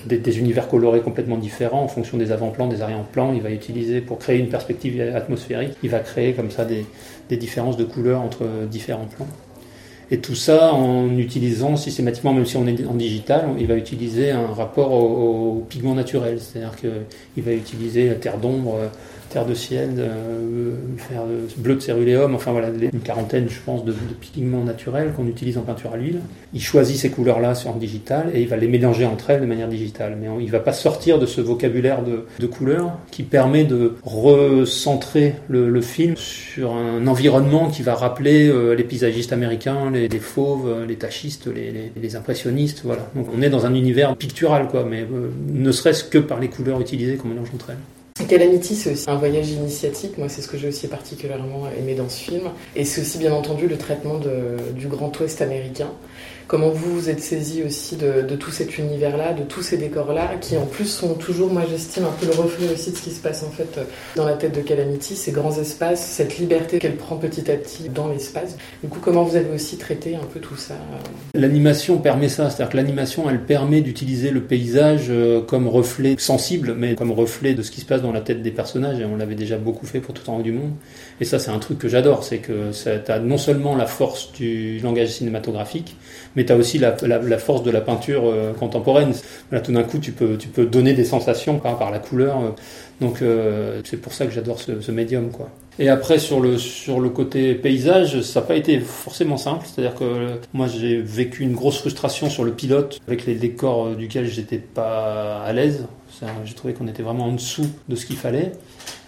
S13: des, univers colorés complètement différents en fonction des avant-plans, des arrière-plans. Il va utiliser pour créer une perspective atmosphérique, il va créer comme ça des, différences de couleurs entre différents plans. Et tout ça en utilisant systématiquement, même si on est en digital, il va utiliser un rapport au, au pigment naturel. C'est-à-dire qu'il va utiliser la terre d'ombre terre de ciel, euh, faire bleu de céruléum, enfin voilà, une quarantaine, je pense, de, pigments naturels qu'on utilise en peinture à l'huile. Il choisit ces couleurs-là en digital et il va les mélanger entre elles de manière digitale. Mais il va pas sortir de ce vocabulaire de, couleurs qui permet de recentrer le, film sur un environnement qui va rappeler euh, les paysagistes américains, les, fauves, euh, les tachistes, les, impressionnistes. Voilà. Donc on est dans un univers pictural, quoi, mais euh, ne serait-ce que par les couleurs utilisées qu'on mélange entre elles.
S16: Calamity, c'est aussi un voyage initiatique. Moi, c'est ce que j'ai aussi particulièrement aimé dans ce film. Et c'est aussi, bien entendu, le traitement du Grand Ouest américain. Comment vous vous êtes saisi aussi de, tout cet univers-là, de tous ces décors-là, qui en plus sont toujours, moi j'estime, un peu le reflet aussi de ce qui se passe en fait dans la tête de Calamity, ces grands espaces, cette liberté qu'elle prend petit à petit dans l'espace. Du coup, comment vous avez aussi traité un peu tout ça
S13: L'animation permet ça, c'est-à-dire que l'animation, elle permet d'utiliser le paysage comme reflet sensible, mais comme reflet de ce qui se passe dans la tête des personnages, et on l'avait déjà beaucoup fait pour Tout en haut du monde. Et ça, c'est un truc que j'adore, c'est que ça a non seulement la force du langage cinématographique, mais tu as aussi la, la, force de la peinture euh, contemporaine. Là, tout d'un coup, tu peux, donner des sensations par, la couleur. Donc, euh, c'est pour ça que j'adore ce, médium, quoi. Et après, sur le, le côté paysage, ça n'a pas été forcément simple. C'est-à-dire que euh, moi, j'ai vécu une grosse frustration sur le pilote, avec les décors duquel j'étais pas à l'aise. J'ai trouvé qu'on était vraiment en dessous de ce qu'il fallait.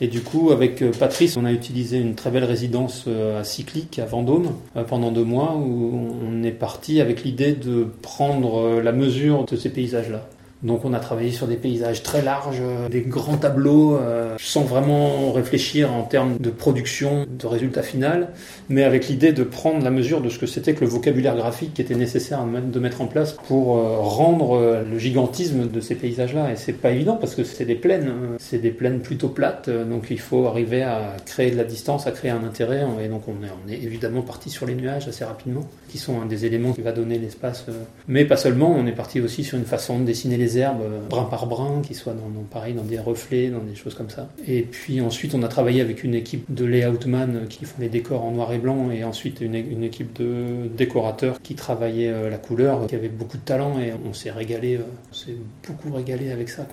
S13: Et du coup, avec Patrice, on a utilisé une très belle résidence à Cyclique, à Vendôme, pendant deux mois, où on est parti avec l'idée de prendre la mesure de ces paysages-là. Donc on a travaillé sur des paysages très larges, des grands tableaux, euh, sans vraiment réfléchir en termes de production, de résultat final, mais avec l'idée de prendre la mesure de ce que c'était que le vocabulaire graphique qui était nécessaire de mettre en place pour euh, rendre le gigantisme de ces paysages-là. Et c'est pas évident parce que c'est des plaines, c'est des plaines plutôt plates, donc il faut arriver à créer de la distance, à créer un intérêt. Et donc on est évidemment parti sur les nuages assez rapidement, qui sont un des éléments qui va donner l'espace. Mais pas seulement, on est parti aussi sur une façon de dessiner les herbes brin par brin, qui soient dans, dans, pareil, dans des reflets, dans des choses comme ça. Et puis ensuite, on a travaillé avec une équipe de layoutman qui font les décors en noir et blanc, et ensuite une, équipe de décorateurs qui travaillaient euh, la couleur, qui avait beaucoup de talent, et on s'est régalé, euh, on s'est beaucoup régalé avec ça.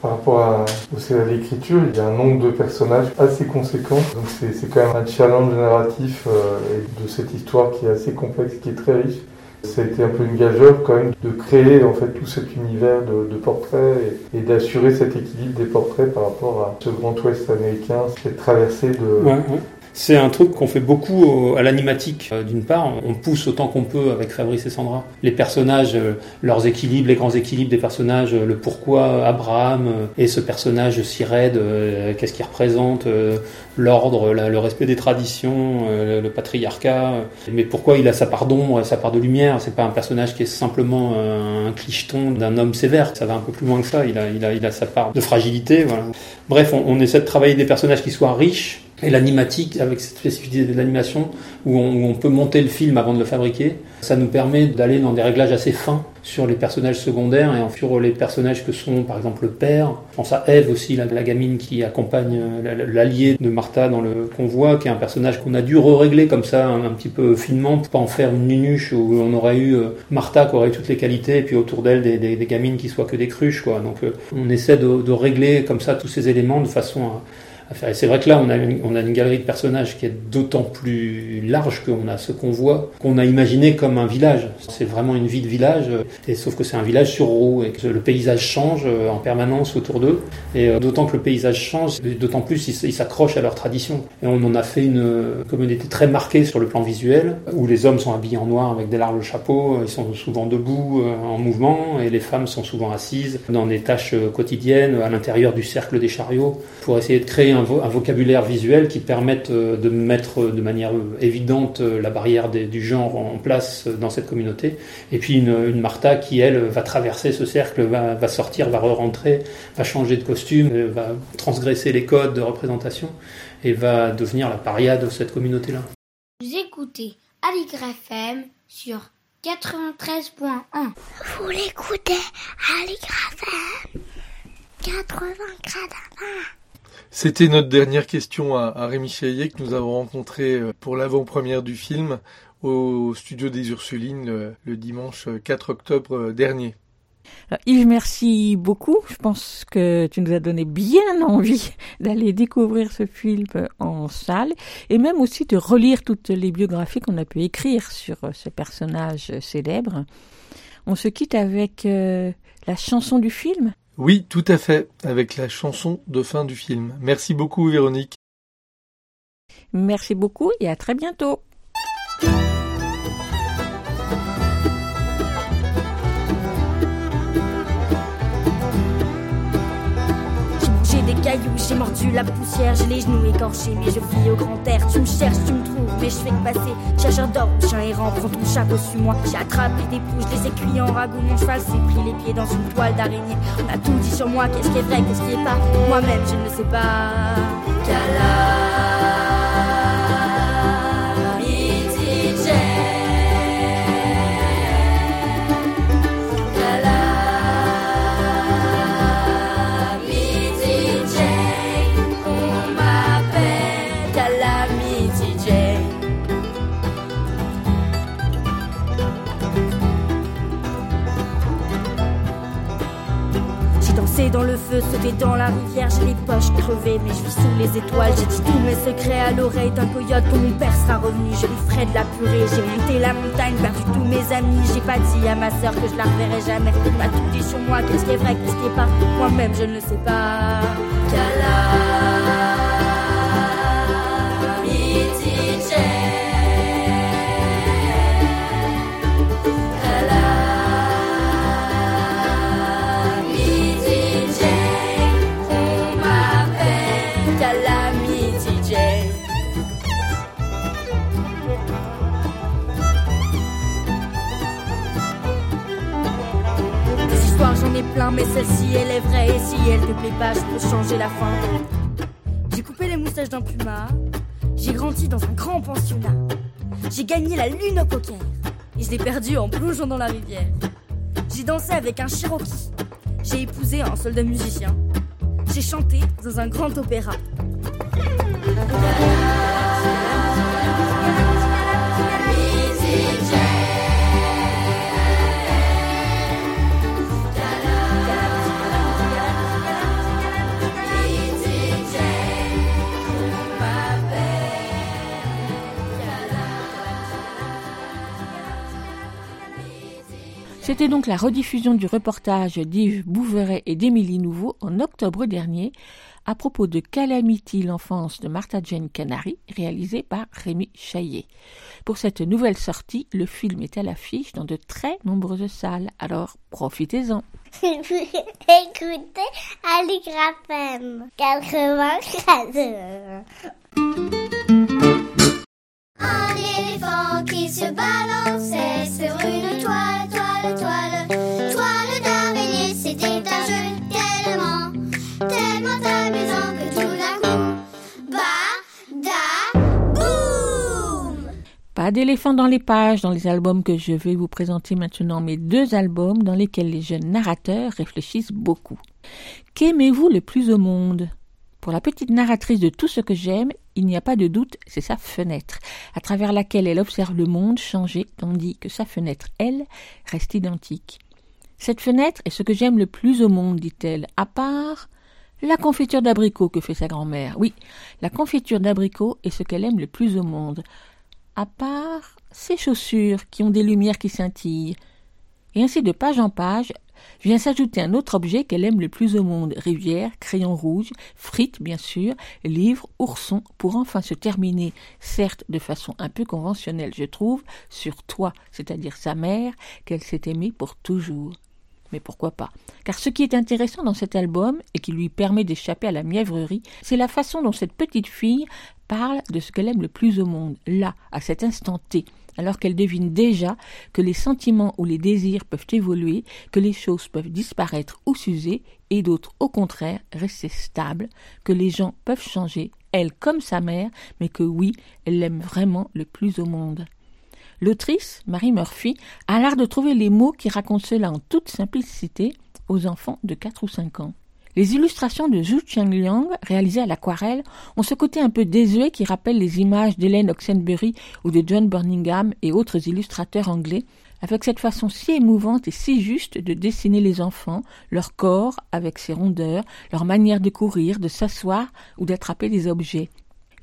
S17: Par rapport à, aussi à l'écriture, il y a un nombre de personnages assez conséquent. Donc c'est quand même un challenge narratif euh, de cette histoire qui est assez complexe, qui est très riche. Ça a été un peu une gageure quand même de créer en fait tout cet univers de, portraits et, d'assurer cet équilibre des portraits par rapport à ce grand ouest américain, cette traversée de...
S13: C'est un truc qu'on fait beaucoup à l'animatique. D'une part, on pousse autant qu'on peut avec Fabrice et Sandra les personnages, leurs équilibres, les grands équilibres des personnages, le pourquoi Abraham et ce personnage si raide, qu'est-ce qu'il représente, l'ordre, le respect des traditions, le patriarcat, mais pourquoi il a sa part d'ombre, sa part de lumière? C'est pas un personnage qui est simplement un clicheton d'un homme sévère. Ça va un peu plus loin que ça. Il a, il a, il a sa part de fragilité. Voilà. Bref, on essaie de travailler des personnages qui soient riches et l'animatique, avec cette spécificité de l'animation, où, on, peut monter le film avant de le fabriquer, ça nous permet d'aller dans des réglages assez fins sur les personnages secondaires et sur les personnages que sont par exemple le père. Je pense à Eve aussi, la, gamine qui accompagne l'allié de Martha dans le convoi, qui est un personnage qu'on a dû re-régler comme ça un, petit peu finement pour pas en faire une nunuche où on aurait eu Martha qui aurait eu toutes les qualités et puis autour d'elle des, gamines qui soient que des cruches. Quoi. Donc on essaie de, de régler comme ça tous ces éléments de façon à et c'est vrai que là, on a, une, galerie de personnages qui est d'autant plus large qu'on a ce qu'on voit, qu'on a imaginé comme un village. C'est vraiment une vie de village, et sauf que c'est un village sur roue, et que le paysage change en permanence autour d'eux. Et d'autant que le paysage change, d'autant plus ils s'accrochent à leur tradition. Et on en a fait une communauté très marquée sur le plan visuel, où les hommes sont habillés en noir avec des larges chapeaux, ils sont souvent debout, en mouvement, et les femmes sont souvent assises dans des tâches quotidiennes, à l'intérieur du cercle des chariots, pour essayer de créer un, vo un, vocabulaire visuel qui permette de mettre de manière évidente la barrière des, du genre en place dans cette communauté. Et puis une, une, Martha qui, elle, va traverser ce cercle, va, va sortir, va re-rentrer, va changer de costume, va transgresser les codes de représentation et va devenir la paria de cette communauté-là.
S2: Vous écoutez Aligre FM sur 93.1.
S6: Vous l'écoutez Aligre FM 80
S7: c'était notre dernière question à, Rémi Chaillet que nous avons rencontré pour l'avant-première du film au studio des Ursulines le, dimanche 4 octobre dernier.
S1: Alors, Yves, merci beaucoup. Je pense que tu nous as donné bien envie d'aller découvrir ce film en salle et même aussi de relire toutes les biographies qu'on a pu écrire sur ce personnage célèbre. On se quitte avec euh, la chanson du film.
S7: Oui, tout à fait, avec la chanson de fin du film. Merci beaucoup, Véronique.
S1: Merci beaucoup et à très bientôt.
S9: Cailloux, j'ai mordu la poussière, j'ai les genoux écorchés, mais je vis au grand air. Tu me cherches, tu me trouves, mais je fais que passer. Chercheur d'or, chien errant, prends ton chapeau sur moi. J'ai attrapé des pouces, les aiguilles en ragoût, mon cheval s'est pris les pieds dans une toile d'araignée. On a tout dit sur moi, qu'est-ce qui est vrai, qu'est-ce qui est pas. Moi-même, je ne le sais pas. Calamity Dans le feu, sauté dans la rivière, j'ai les poches crevées, mais je suis sous les étoiles. J'ai dit tous mes secrets à l'oreille d'un coyote, quand mon père sera revenu, je lui ferai de la purée. J'ai monté la montagne, perdu tous mes amis, j'ai pas dit à ma soeur que je la reverrai jamais. On m'a tout dit sur moi, qu'est-ce qui est vrai, qu'est-ce qui est pas, moi-même je ne le sais pas. Calamity mais celle-ci elle est vraie. Et si elle te plaît pas, je peux changer la fin. J'ai coupé les moustaches d'un puma. J'ai grandi dans un grand pensionnat. J'ai gagné la lune au poker. Et je l'ai perdu en plongeant dans la rivière. J'ai dansé avec un Cherokee. J'ai épousé un soldat musicien. J'ai chanté dans un grand opéra.
S1: C'était donc la rediffusion du reportage d'Yves Bouveret et d'Émilie Nouveau en octobre dernier à propos de Calamity, l'enfance de Martha Jane Canary, réalisé par Rémi Chaillet. Pour cette nouvelle sortie, le film est à l'affiche dans de très nombreuses salles, alors profitez-en.
S6: Écoutez Aligraphem 94.
S2: Un éléphant qui se balançait sur une toile, toile, toile, toile d'araignée. C'était un jeu tellement, tellement amusant que tout d'un coup, bada, boum!
S1: Pas d'éléphant dans les pages dans les albums que je vais vous présenter maintenant, mais deux albums dans lesquels les jeunes narrateurs réfléchissent beaucoup. Qu'aimez-vous le plus au monde? Pour la petite narratrice de tout ce que j'aime, il n'y a pas de doute, c'est sa fenêtre, à travers laquelle elle observe le monde changer, tandis que sa fenêtre, elle, reste identique. Cette fenêtre est ce que j'aime le plus au monde, dit-elle, à part la confiture d'abricot que fait sa grand-mère. Oui, la confiture d'abricot est ce qu'elle aime le plus au monde, à part ses chaussures qui ont des lumières qui scintillent. Et ainsi de page en page vient s'ajouter un autre objet qu'elle aime le plus au monde. Rivière, crayon rouge, frites bien sûr, livre, ourson, pour enfin se terminer, certes de façon un peu conventionnelle je trouve, sur toi, c'est-à-dire sa mère, qu'elle s'est aimée pour toujours. Mais pourquoi pas? Car ce qui est intéressant dans cet album, et qui lui permet d'échapper à la mièvrerie, c'est la façon dont cette petite fille parle de ce qu'elle aime le plus au monde, là, à cet instant T, alors qu'elle devine déjà que les sentiments ou les désirs peuvent évoluer, que les choses peuvent disparaître ou s'user, et d'autres au contraire rester stables, que les gens peuvent changer, elle comme sa mère, mais que oui, elle l'aime vraiment le plus au monde. L'autrice, Marie Murphy, a l'art de trouver les mots qui racontent cela en toute simplicité aux enfants de 4 ou 5 ans. Les illustrations de Zhu Qiangliang, réalisées à l'aquarelle, ont ce côté un peu désuet qui rappelle les images d'Hélène Oxenbury ou de John Burningham et autres illustrateurs anglais, avec cette façon si émouvante et si juste de dessiner les enfants, leur corps avec ses rondeurs, leur manière de courir, de s'asseoir ou d'attraper des objets.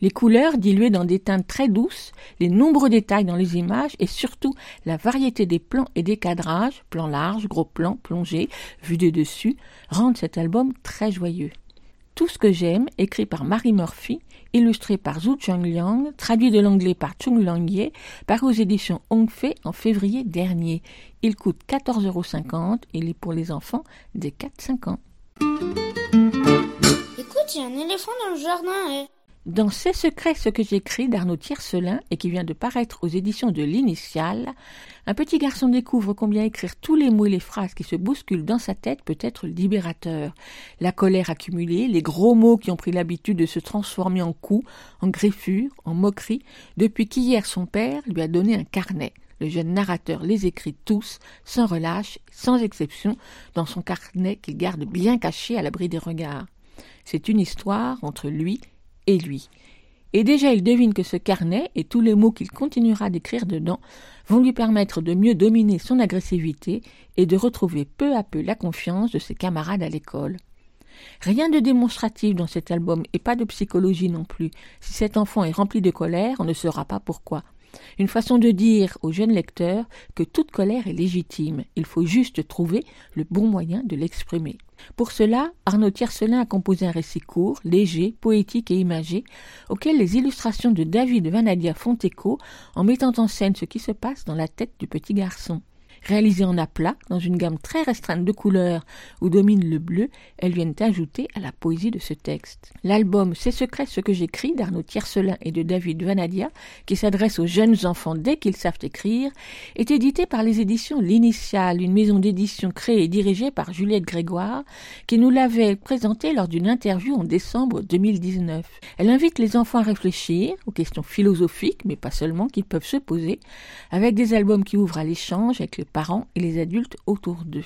S1: Les couleurs diluées dans des teintes très douces, les nombreux détails dans les images et surtout la variété des plans et des cadrages, plans larges, gros plans, plongés, vus de dessus, rendent cet album très joyeux. Tout ce que j'aime, écrit par Marie Murphy, illustré par Zhu Liang, traduit de l'anglais par Chung Langye, paru aux éditions Hongfei en février dernier. Il coûte 14,50 euros et il est pour les enfants des 4-5 ans.
S6: Écoute, il y a un éléphant dans le jardin. eh.
S1: Dans C'est secret ce que j'écris d'Arnaud Tiercelin et qui vient de paraître aux éditions de l'Initiale, un petit garçon découvre combien écrire tous les mots et les phrases qui se bousculent dans sa tête peut être libérateur. La colère accumulée, les gros mots qui ont pris l'habitude de se transformer en coups, en griffures, en moqueries, depuis qu'hier son père lui a donné un carnet. Le jeune narrateur les écrit tous, sans relâche, sans exception, dans son carnet qu'il garde bien caché à l'abri des regards. C'est une histoire entre lui et lui. Et déjà il devine que ce carnet et tous les mots qu'il continuera d'écrire dedans vont lui permettre de mieux dominer son agressivité et de retrouver peu à peu la confiance de ses camarades à l'école. Rien de démonstratif dans cet album et pas de psychologie non plus. Si cet enfant est rempli de colère, on ne saura pas pourquoi. Une façon de dire au jeune lecteur que toute colère est légitime. Il faut juste trouver le bon moyen de l'exprimer. Pour cela, Arnaud Tiercelin a composé un récit court, léger, poétique et imagé, auquel les illustrations de David Vanadia font écho en mettant en scène ce qui se passe dans la tête du petit garçon. Réalisée en aplat, dans une gamme très restreinte de couleurs où domine le bleu, elles viennent ajouter à la poésie de ce texte. L'album C'est secret ce que j'écris d'Arnaud Tiercelin et de David Vanadia, qui s'adresse aux jeunes enfants dès qu'ils savent écrire, est édité par les éditions L'Initiale, une maison d'édition créée et dirigée par Juliette Grégoire, qui nous l'avait présenté lors d'une interview en décembre 2019. Elle invite les enfants à réfléchir aux questions philosophiques, mais pas seulement, qu'ils peuvent se poser, avec des albums qui ouvrent à l'échange avec les parents et les adultes autour d'eux.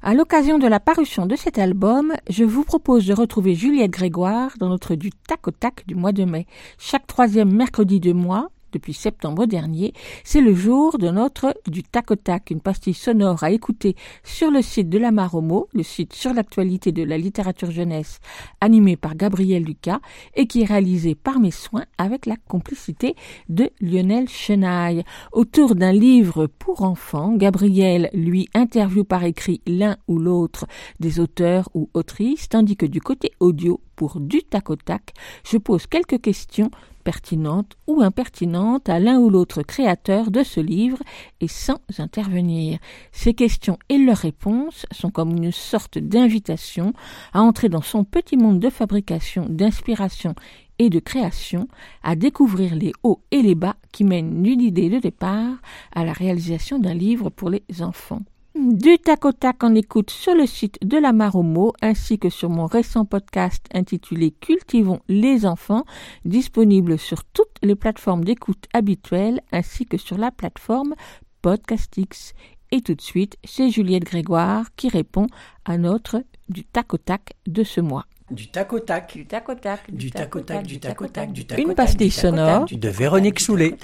S1: À l'occasion de la parution de cet album, je vous propose de retrouver Juliette Grégoire dans notre du tac au tac du mois de mai. Chaque troisième mercredi de mois, depuis septembre dernier, c'est le jour de notre du tac au tac, une pastille sonore à écouter sur le site de la Maromo, le site sur l'actualité de la littérature jeunesse, animé par Gabriel Lucas et qui est réalisé par mes soins avec la complicité de Lionel Chenaille. Autour d'un livre pour enfants, Gabriel lui interview par écrit l'un ou l'autre des auteurs ou autrices, tandis que du côté audio, pour du tac au tac, je pose quelques questions pertinente ou impertinente à l'un ou l'autre créateur de ce livre et sans intervenir. Ces questions et leurs réponses sont comme une sorte d'invitation à entrer dans son petit monde de fabrication, d'inspiration et de création, à découvrir les hauts et les bas qui mènent d'une idée de départ à la réalisation d'un livre pour les enfants. Du tac au tac en écoute sur le site de la Maromo ainsi que sur mon récent podcast intitulé Cultivons les enfants, disponible sur toutes les plateformes d'écoute habituelles ainsi que sur la plateforme Podcastix. Et tout de suite, c'est Juliette Grégoire qui répond à notre du tac au tac de ce mois.
S18: Du tac au tac.
S1: Du tac au tac.
S18: Du tac au tac, du tac au tac, du tac
S1: Une
S18: au tac,
S1: pastille
S18: du tac au tac,
S1: sonore.
S18: De Véronique Soulet.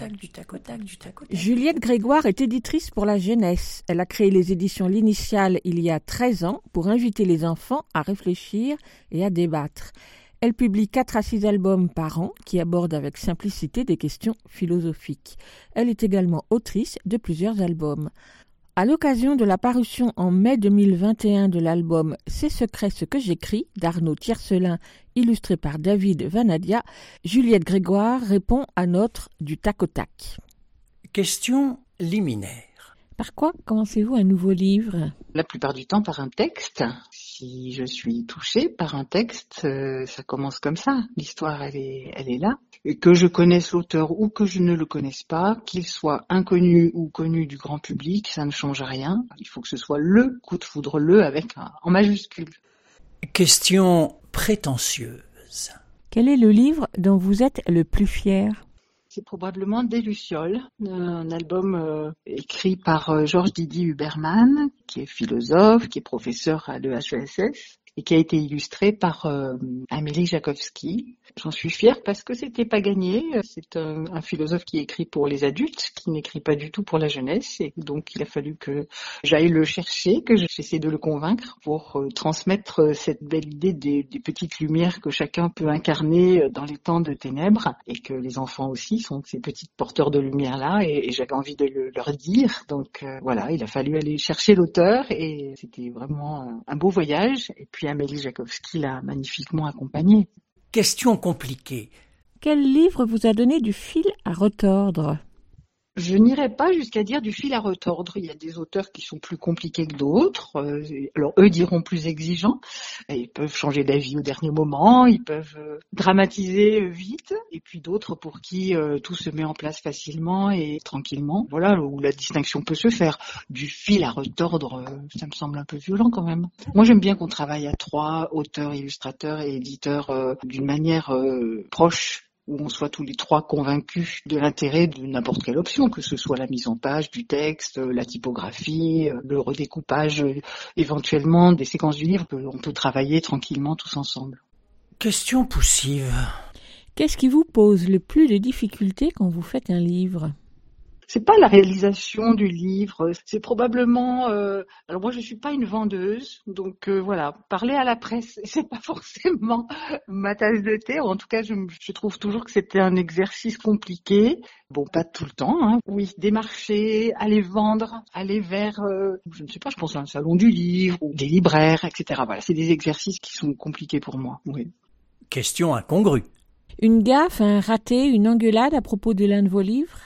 S1: Juliette Grégoire est éditrice pour la jeunesse. Elle a créé les éditions L'Initiale il y a 13 ans pour inviter les enfants à réfléchir et à débattre. Elle publie 4 à 6 albums par an qui abordent avec simplicité des questions philosophiques. Elle est également autrice de plusieurs albums. À l'occasion de la parution en mai 2021 de l'album C'est secret ce que j'écris d'Arnaud Tiercelin, illustré par David Vanadia, Juliette Grégoire répond à notre du tac au tac.
S18: Question liminaire.
S1: Par quoi commencez-vous un nouveau livre?
S19: La plupart du temps par un texte. Si je suis touchée par un texte, euh, ça commence comme ça. L'histoire, elle est, elle est là. Et que je connaisse l'auteur ou que je ne le connaisse pas, qu'il soit inconnu ou connu du grand public, ça ne change rien. Il faut que ce soit le coup de foudre, le avec un, en majuscule.
S18: Question prétentieuse.
S1: Quel est le livre dont vous êtes le plus fier?
S19: C'est probablement Des Lucioles, un album euh, écrit par euh, Georges Didier Huberman, qui est philosophe, qui est professeur à l'EHESS, et qui a été illustré par euh, Amélie Jakowski. J'en suis fière parce que c'était pas gagné. C'est un, philosophe qui écrit pour les adultes, qui n'écrit pas du tout pour la jeunesse, et donc il a fallu que j'aille le chercher, que j'essaie de le convaincre pour euh, transmettre cette belle idée des, petites lumières que chacun peut incarner dans les temps de ténèbres, et que les enfants aussi sont ces petits porteurs de lumière là, et, j'avais envie de le, leur dire. Donc euh, voilà, il a fallu aller chercher l'auteur, et c'était vraiment un, un beau voyage. Et puis Amélie Jakowski l'a magnifiquement accompagné.
S18: Question compliquée.
S1: Quel livre vous a donné du fil à retordre?
S19: Je n'irai pas jusqu'à dire du fil à retordre. Il y a des auteurs qui sont plus compliqués que d'autres. Alors eux diront plus exigeants. Ils peuvent changer d'avis au dernier moment. Ils peuvent dramatiser vite. Et puis d'autres pour qui tout se met en place facilement et tranquillement. Voilà où la distinction peut se faire. Du fil à retordre, ça me semble un peu violent quand même. Moi j'aime bien qu'on travaille à trois, auteurs, illustrateurs et éditeurs, d'une manière proche où on soit tous les trois convaincus de l'intérêt de n'importe quelle option, que ce soit la mise en page du texte, la typographie, le redécoupage éventuellement des séquences du livre, on peut travailler tranquillement tous ensemble.
S18: Question poussive.
S1: Qu'est-ce qui vous pose le plus de difficultés quand vous faites un livre?
S19: C'est pas la réalisation du livre, c'est probablement. Euh, alors moi je suis pas une vendeuse, donc euh, voilà, parler à la presse c'est pas forcément ma tasse de thé. En tout cas, je, je trouve toujours que c'était un exercice compliqué. Bon, pas tout le temps. Hein. Oui, démarcher, aller vendre, aller vers, euh, je ne sais pas, je pense à un salon du livre ou des libraires, etc. Voilà, c'est des exercices qui sont compliqués pour moi. Oui.
S18: Question incongrue.
S1: Une gaffe, un raté, une engueulade à propos de l'un de vos livres?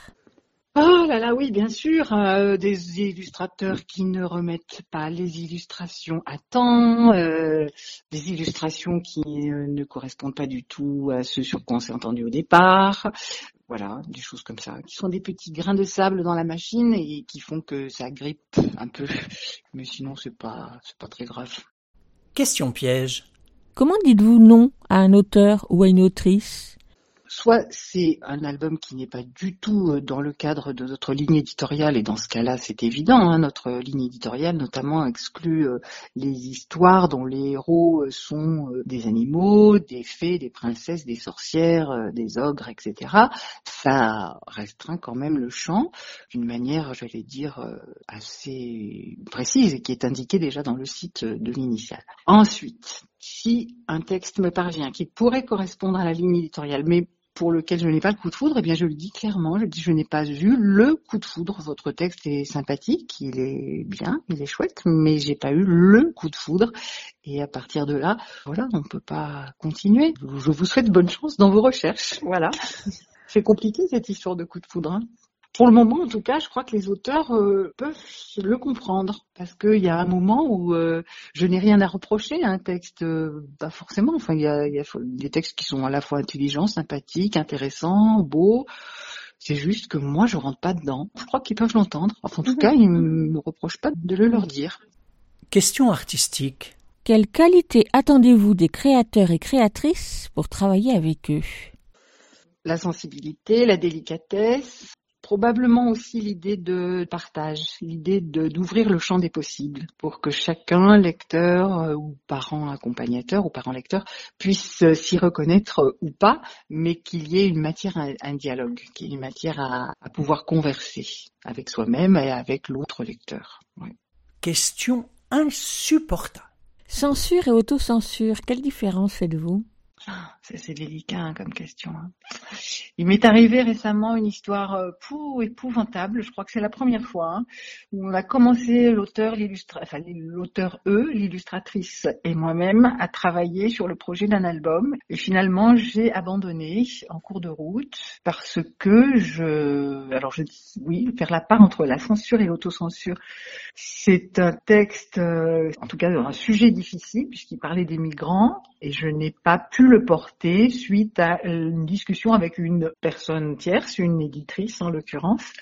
S19: Oh là là, oui, bien sûr, euh, des illustrateurs qui ne remettent pas les illustrations à temps, euh, des illustrations qui euh, ne correspondent pas du tout à ce sur quoi on s'est entendu au départ. Voilà, des choses comme ça, qui sont des petits grains de sable dans la machine et qui font que ça grippe un peu. Mais sinon, c'est pas, c'est pas très grave.
S18: Question piège.
S1: Comment dites-vous non à un auteur ou à une autrice?
S19: Soit c'est un album qui n'est pas du tout dans le cadre de notre ligne éditoriale, et dans ce cas-là, c'est évident, hein, notre ligne éditoriale notamment exclut les histoires dont les héros sont des animaux, des fées, des princesses, des sorcières, des ogres, etc. Ça restreint quand même le champ d'une manière, j'allais dire, assez précise et qui est indiquée déjà dans le site de l'initiale. Ensuite, si un texte me parvient qui pourrait correspondre à la ligne éditoriale, mais pour lequel je n'ai pas le coup de foudre, eh bien je le dis clairement, je dis je n'ai pas eu le coup de foudre. Votre texte est sympathique, il est bien, il est chouette, mais j'ai pas eu le coup de foudre. Et à partir de là, voilà, on ne peut pas continuer. Je vous souhaite bonne chance dans vos recherches. Voilà. C'est compliqué cette histoire de coup de foudre. Hein. Pour le moment, en tout cas, je crois que les auteurs euh, peuvent le comprendre parce qu'il y a un moment où euh, je n'ai rien à reprocher à un texte, euh, pas forcément. Enfin, il y a, y a, des textes qui sont à la fois intelligents, sympathiques, intéressants, beaux. C'est juste que moi, je rentre pas dedans. Je crois qu'ils peuvent l'entendre. Enfin, en tout cas, ils ne me reprochent pas de le leur dire.
S18: Question artistique.
S1: Quelle qualité attendez-vous des créateurs et créatrices pour travailler avec eux?
S19: La sensibilité, la délicatesse, probablement aussi l'idée de partage, l'idée d'ouvrir le champ des possibles pour que chacun, lecteur euh, ou parent accompagnateur ou parent lecteur, puisse euh, s'y reconnaître euh, ou pas, mais qu'il y ait une matière à un dialogue, qu'il y ait une matière à, à pouvoir converser avec soi-même et avec l'autre lecteur. Ouais.
S18: Question insupportable.
S1: Censure et autocensure, quelle différence faites-vous?
S19: c'est délicat hein, comme question. Hein. Il m'est arrivé récemment une histoire euh, pou épouvantable. Je crois que c'est la première fois hein, où on a commencé l'auteur, enfin l'auteur eux, l'illustratrice et moi-même à travailler sur le projet d'un album. Et finalement, j'ai abandonné en cours de route parce que je, alors je dis oui, faire la part entre la censure et l'autocensure. C'est un texte, euh, en tout cas un sujet difficile puisqu'il parlait des migrants et je n'ai pas pu le porter suite à une discussion avec une personne tierce, une éditrice en l'occurrence,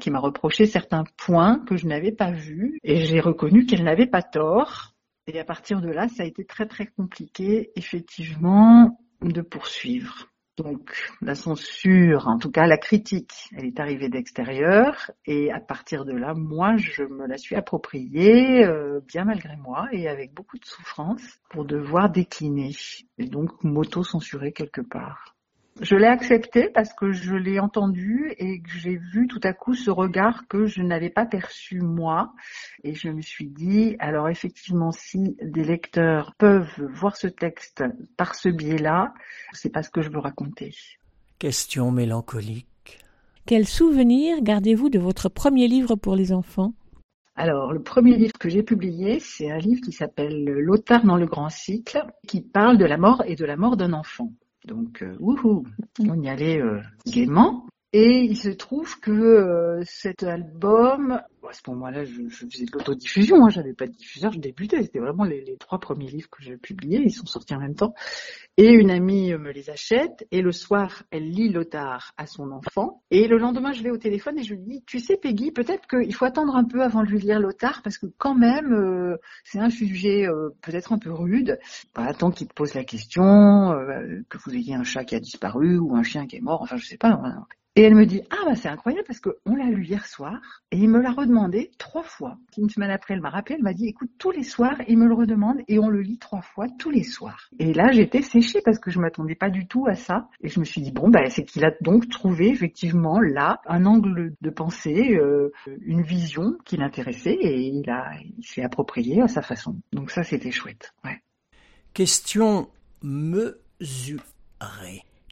S19: qui m'a reproché certains points que je n'avais pas vus et j'ai reconnu qu'elle n'avait pas tort. Et à partir de là, ça a été très très compliqué, effectivement, de poursuivre. Donc la censure, en tout cas la critique, elle est arrivée d'extérieur et à partir de là, moi, je me la suis appropriée euh, bien malgré moi et avec beaucoup de souffrance pour devoir décliner et donc m'auto-censurer quelque part. Je l'ai accepté parce que je l'ai entendu et que j'ai vu tout à coup ce regard que je n'avais pas perçu moi. Et je me suis dit, alors effectivement, si des lecteurs peuvent voir ce texte par ce biais-là, c'est pas ce que je veux raconter.
S18: Question mélancolique.
S1: Quel souvenir gardez-vous de votre premier livre pour les enfants?
S19: Alors, le premier livre que j'ai publié, c'est un livre qui s'appelle L'Otard dans le grand cycle, qui parle de la mort et de la mort d'un enfant. Donc, euh, wouhou, on y allait euh, gaiement. Et il se trouve que euh, cet album, à ce moment-là, je, faisais de l'autodiffusion, hein, j'avais pas de diffuseur, je débutais, c'était vraiment les, trois premiers livres que j'ai publiés, ils sont sortis en même temps. Et une amie me les achète, et le soir, elle lit Lothar à son enfant, et le lendemain, je vais au téléphone et je lui dis, tu sais Peggy, peut-être qu'il faut attendre un peu avant de lui lire Lothar, parce que quand même, euh, c'est un sujet euh, peut-être un peu rude. Pas attends qu'il te pose la question, euh, que vous ayez un chat qui a disparu, ou un chien qui est mort, enfin je sais pas. Et elle me dit ah bah c'est incroyable parce que on l'a lu hier soir et il me l'a redemandé trois fois. Une semaine après elle m'a rappelé, elle m'a dit écoute tous les soirs il me le redemande et on le lit trois fois tous les soirs. Et là j'étais séchée parce que je m'attendais pas du tout à ça et je me suis dit bon bah c'est qu'il a donc trouvé effectivement là un angle de pensée, euh, une vision qui l'intéressait et il il s'est approprié à sa façon. Donc ça c'était chouette. Ouais.
S18: Question mesurée.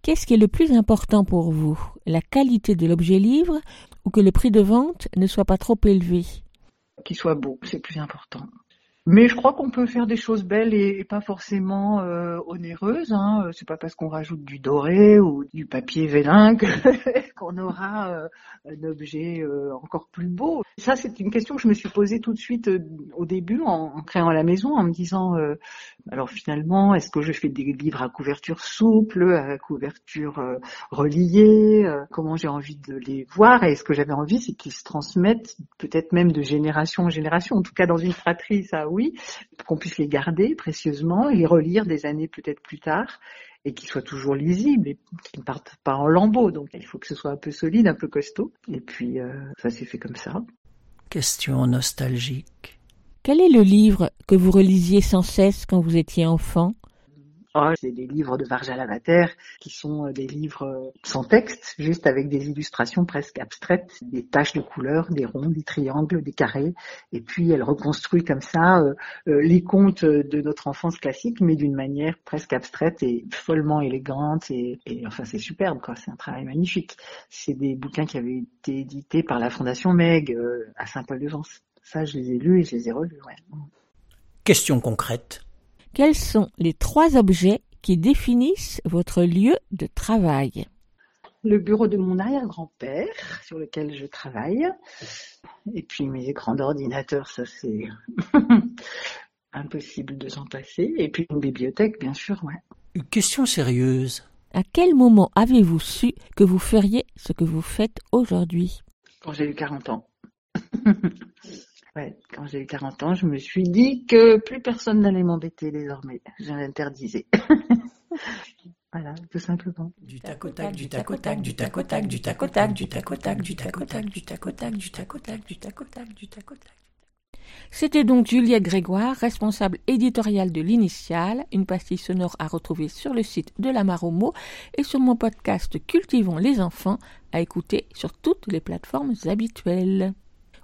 S1: Qu'est-ce qui est le plus important pour vous? La qualité de l'objet livre ou que le prix de vente ne soit pas trop élevé?
S19: Qu'il soit beau, c'est plus important. Mais je crois qu'on peut faire des choses belles et, pas forcément euh, onéreuses. Hein. C'est pas parce qu'on rajoute du doré ou du papier vélin qu'on aura euh, un objet euh, encore plus beau. Ça, c'est une question que je me suis posée tout de suite euh, au début en, en, créant la maison, en me disant euh, alors finalement, est-ce que je fais des livres à couverture souple, à couverture reliée Comment j'ai envie de les voir? Et ce que j'avais envie, c'est qu'ils se transmettent peut-être même de génération en génération. En tout cas, dans une fratrie, ça oui, qu'on puisse les garder précieusement, les relire des années peut-être plus tard et qu'ils soient toujours lisibles et qu'ils ne partent pas en lambeaux. Donc il faut que ce soit un peu solide, un peu costaud. Et puis euh, ça s'est fait comme ça.
S18: Question nostalgique.
S1: Quel est le livre que vous relisiez sans cesse quand vous étiez enfant?
S19: C'est des livres de Varja Lavater qui sont des livres sans texte, juste avec des illustrations presque abstraites, des taches de couleurs, des ronds, des triangles, des carrés. Et puis elle reconstruit comme ça euh, les contes de notre enfance classique, mais d'une manière presque abstraite et follement élégante. Et, enfin, c'est superbe, quoi. C'est un travail magnifique. C'est des bouquins qui avaient été édités par la Fondation Meg euh, à Saint-Paul-de-Vence. Ça, je les ai lus et je les ai relus.
S18: Question concrète.
S1: Quels sont les trois objets qui définissent votre lieu de travail?
S19: Le bureau de mon arrière-grand-père sur lequel je travaille. Et puis mes écrans d'ordinateur, ça c'est impossible de s'en passer. Et puis une bibliothèque, bien sûr, ouais.
S18: Une question sérieuse.
S1: À quel moment avez-vous su que vous feriez ce que vous faites aujourd'hui?
S19: Quand j'ai eu 40 ans. Ouais, quand j'ai eu 40 ans, je me suis dit que plus personne n'allait m'embêter désormais. Je l'interdisais. Voilà, tout simplement.
S18: Du tac au tac, du tac au tac, du tac au tac, du tac au tac, du tac au tac, du tac au tac, du tac au tac, du tac au tac, du tac au tac, du tac au tac.
S1: C'était donc Juliette Grégoire, responsable éditoriale de l'Initiale, une pastille sonore à retrouver sur le site de la Maromo et sur mon podcast Cultivons les enfants, à écouter sur toutes les plateformes habituelles.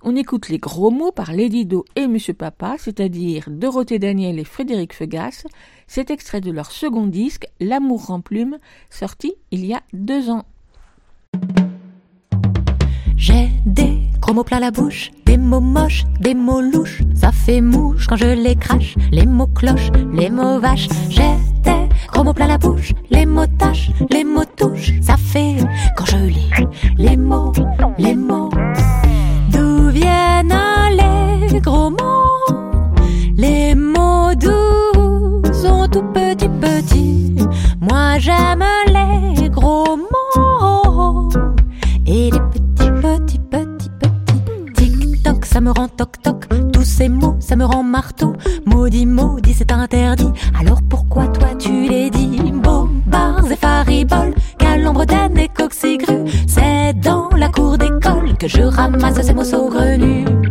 S1: On écoute les gros mots par Lady Do et Monsieur Papa, c'est-à-dire Dorothée Daniel et Frédéric Fegas. C'est extrait de leur second disque, L'amour en plume, sorti il y a deux ans.
S20: J'ai des gros mots plein la bouche, des mots moches, des mots louches. Ça fait mouche quand je les crache, les mots cloches, les mots vaches. J'ai des gros mots plein la bouche, les mots tâches, les mots touches. Ça fait quand je lis les mots, les mots. Les mots doux sont tout petits, petits. Moi j'aime les gros mots. Et les petits, petits, petits, petits. Tic-toc, ça me rend toc-toc. Tous ces mots, ça me rend marteau. Maudit, maudit, c'est interdit. Alors pourquoi toi tu les dis? Beaux et fariboles, calembre et coxigrues. C'est dans la cour des je ramasse ces mots saugrenus.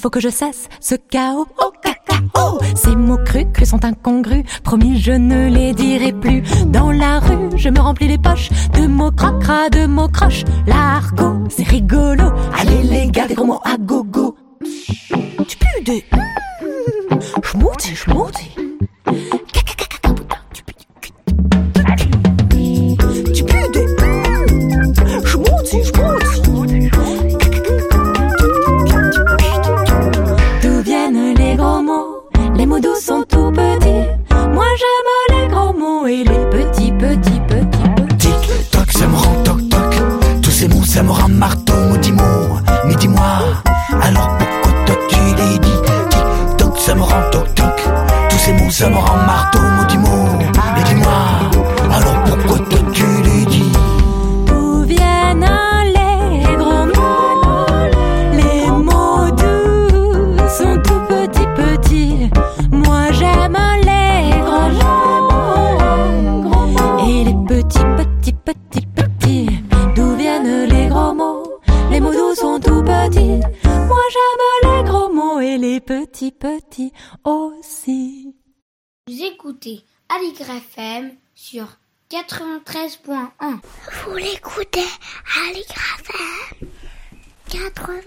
S20: Il faut que je cesse ce chaos. Oh cacao, ces mots crus, sont incongrus. Promis, je ne les dirai plus. Dans la rue, je me remplis les poches de mots cracra, de mots croches. L'argot, c'est rigolo. Allez les gars, des gros mots à gogo. Tu pues des schmouti, schmouti. Tu pues des schmouti, schmouti.
S21: Tous
S2: Vous écoutez Aligre FM sur 93.1.
S6: Vous l'écoutez à l'IGRAFM 80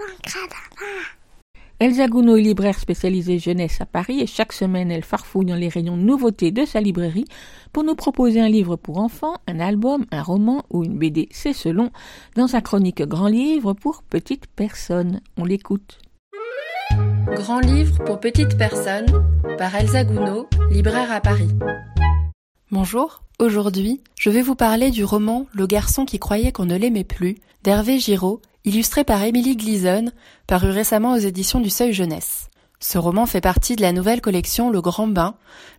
S1: Elsa Gounod est libraire spécialisée jeunesse à Paris et chaque semaine elle farfouille dans les rayons nouveautés de sa librairie pour nous proposer un livre pour enfants, un album, un roman ou une BD, c'est selon, dans sa chronique Grand Livre pour petites personnes. On l'écoute.
S22: Grand livre pour petites personnes par Elsa Gounod, libraire à Paris. Bonjour, aujourd'hui je vais vous parler du roman Le garçon qui croyait qu'on ne l'aimait plus d'Hervé Giraud, illustré par Émilie Gleason, paru récemment aux éditions du Seuil Jeunesse. Ce roman fait partie de la nouvelle collection Le Grand Bain,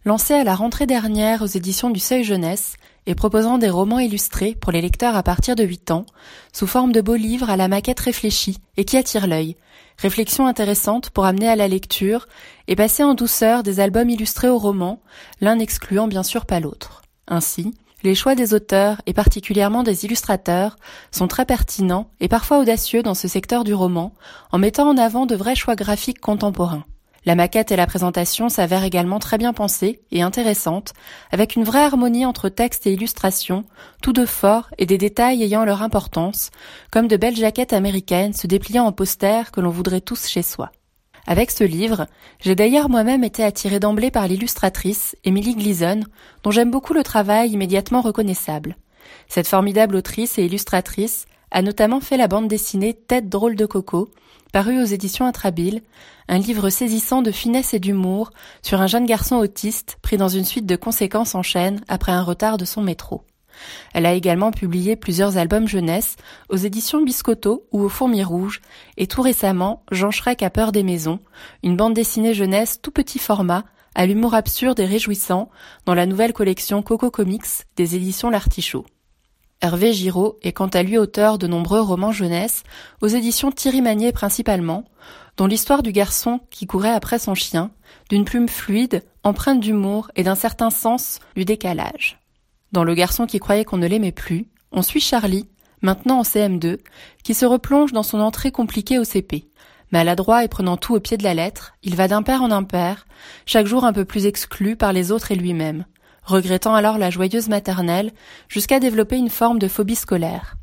S22: lancée à la rentrée dernière aux éditions du Seuil Jeunesse et proposant des romans illustrés pour les lecteurs à partir de 8 ans, sous forme de beaux livres à la maquette réfléchie et qui attirent l'œil. Réflexion intéressante pour amener à la lecture et passer en douceur des albums illustrés au roman, l'un n'excluant bien sûr pas l'autre. Ainsi, les choix des auteurs et particulièrement des illustrateurs sont très pertinents et parfois audacieux dans ce secteur du roman, en mettant en avant de vrais choix graphiques contemporains. La maquette et la présentation s'avèrent également très bien pensées et intéressantes, avec une vraie harmonie entre texte et illustration, tous deux forts et des détails ayant leur importance, comme de belles jaquettes américaines se dépliant en posters que l'on voudrait tous chez soi. Avec ce livre, j'ai d'ailleurs moi-même été attirée d'emblée par l'illustratrice, Emily Gleason, dont j'aime beaucoup le travail immédiatement reconnaissable. Cette formidable autrice et illustratrice a notamment fait la bande dessinée Tête drôle de coco, paru aux éditions Intrabile, un livre saisissant de finesse et d'humour sur un jeune garçon autiste pris dans une suite de conséquences en chaîne après un retard de son métro. Elle a également publié plusieurs albums jeunesse aux éditions Biscotto ou aux Fourmis Rouges et tout récemment Jean Schreck a peur des maisons, une bande dessinée jeunesse tout petit format à l'humour absurde et réjouissant dans la nouvelle collection Coco Comics des éditions L'Artichaut. Hervé Giraud est quant à lui auteur de nombreux romans jeunesse aux éditions Thierry Magnier principalement, dont l'histoire du garçon qui courait après son chien, d'une plume fluide, empreinte d'humour et d'un certain sens du décalage. Dans Le garçon qui croyait qu'on ne l'aimait plus, on suit Charlie, maintenant en CM2, qui se replonge dans son entrée compliquée au CP. Maladroit et prenant tout au pied de la lettre, il va d'impair en impair, chaque jour un peu plus exclu par les autres et lui-même, regrettant alors la joyeuse maternelle, jusqu'à développer une forme de phobie scolaire.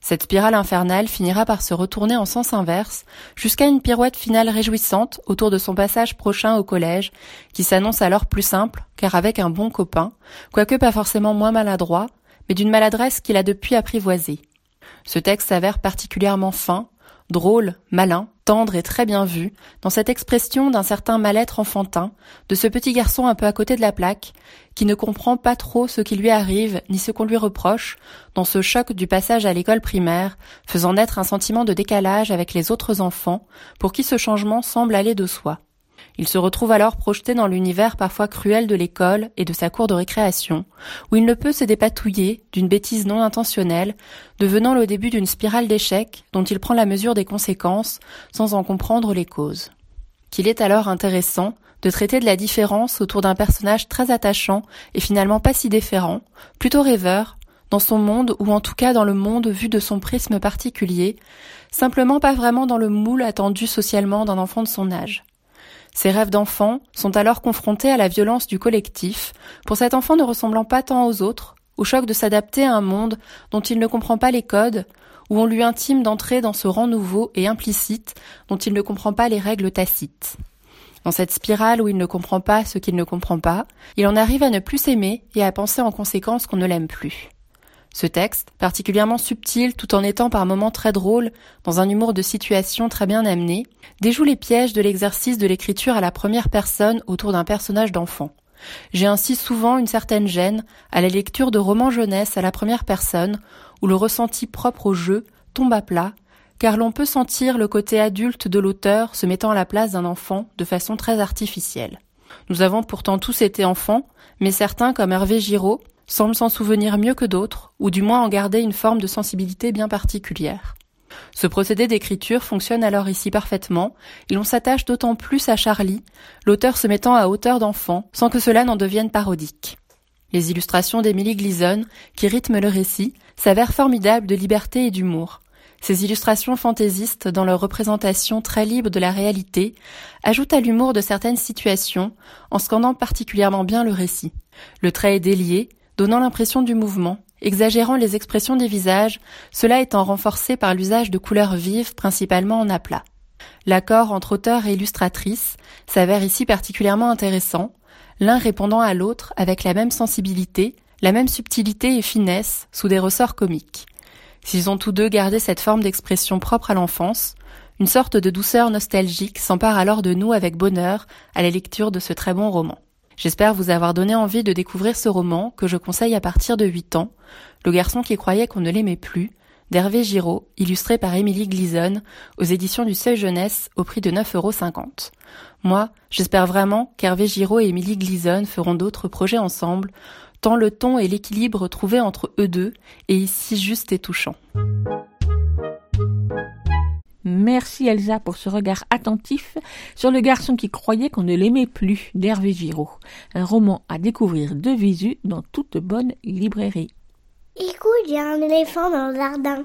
S22: Cette spirale infernale finira par se retourner en sens inverse, jusqu'à une pirouette finale réjouissante autour de son passage prochain au collège, qui s'annonce alors plus simple, car avec un bon copain, quoique pas forcément moins maladroit, mais d'une maladresse qu'il a depuis apprivoisée. Ce texte s'avère particulièrement fin, drôle, malin, tendre et très bien vu, dans cette expression d'un certain mal-être enfantin, de ce petit garçon un peu à côté de la plaque, qui ne comprend pas trop ce qui lui arrive, ni ce qu'on lui reproche, dans ce choc du passage à l'école primaire, faisant naître un sentiment de décalage avec les autres enfants, pour qui ce changement semble aller de soi. Il se retrouve alors projeté dans l'univers parfois cruel de l'école et de sa cour de récréation, où il ne peut se dépatouiller d'une bêtise non intentionnelle, devenant le début d'une spirale d'échecs dont il prend la mesure des conséquences sans en comprendre les causes. Qu'il est alors intéressant de traiter de la différence autour d'un personnage très attachant et finalement pas si déférent, plutôt rêveur, dans son monde ou en tout cas dans le monde vu de son prisme particulier, simplement pas vraiment dans le moule attendu socialement d'un enfant de son âge. Ses rêves d'enfant sont alors confrontés à la violence du collectif, pour cet enfant ne ressemblant pas tant aux autres, au choc de s'adapter à un monde dont il ne comprend pas les codes, où on lui intime d'entrer dans ce rang nouveau et implicite dont il ne comprend pas les règles tacites. Dans cette spirale où il ne comprend pas ce qu'il ne comprend pas, il en arrive à ne plus s'aimer et à penser en conséquence qu'on ne l'aime plus. Ce texte, particulièrement subtil tout en étant par moments très drôle, dans un humour de situation très bien amené, déjoue les pièges de l'exercice de l'écriture à la première personne autour d'un personnage d'enfant. J'ai ainsi souvent une certaine gêne à la lecture de romans jeunesse à la première personne, où le ressenti propre au jeu tombe à plat, car l'on peut sentir le côté adulte de l'auteur se mettant à la place d'un enfant de façon très artificielle. Nous avons pourtant tous été enfants, mais certains, comme Hervé Giraud, semble s'en souvenir mieux que d'autres, ou du moins en garder une forme de sensibilité bien particulière. Ce procédé d'écriture fonctionne alors ici parfaitement, et l'on s'attache d'autant plus à Charlie, l'auteur se mettant à hauteur d'enfant, sans que cela n'en devienne parodique. Les illustrations d'Emily Gleason, qui rythment le récit, s'avèrent formidables de liberté et d'humour. Ces illustrations fantaisistes, dans leur représentation très libre de la réalité, ajoutent à l'humour de certaines situations, en scandant particulièrement bien le récit. Le trait est délié, donnant l'impression du mouvement, exagérant les expressions des visages, cela étant renforcé par l'usage de couleurs vives principalement en aplat. L'accord entre auteur et illustratrice s'avère ici particulièrement intéressant, l'un répondant à l'autre avec la même sensibilité, la même subtilité et finesse sous des ressorts comiques. S'ils ont tous deux gardé cette forme d'expression propre à l'enfance, une sorte de douceur nostalgique s'empare alors de nous avec bonheur à la lecture de ce très bon roman. J'espère vous avoir donné envie de découvrir ce roman que je conseille à partir de 8 ans, Le garçon qui croyait qu'on ne l'aimait plus, d'Hervé Giraud, illustré par Émilie Gleason, aux éditions du Seuil Jeunesse au prix de 9,50 euros. Moi, j'espère vraiment qu'Hervé Giraud et Émilie Gleason feront d'autres projets ensemble, tant le ton et l'équilibre trouvés entre eux deux est ici juste et touchant.
S1: Merci Elsa pour ce regard attentif sur le garçon qui croyait qu'on ne l'aimait plus d'Hervé Giraud. Un roman à découvrir de visu dans toute bonne librairie.
S2: Écoute, il y a un éléphant dans le jardin.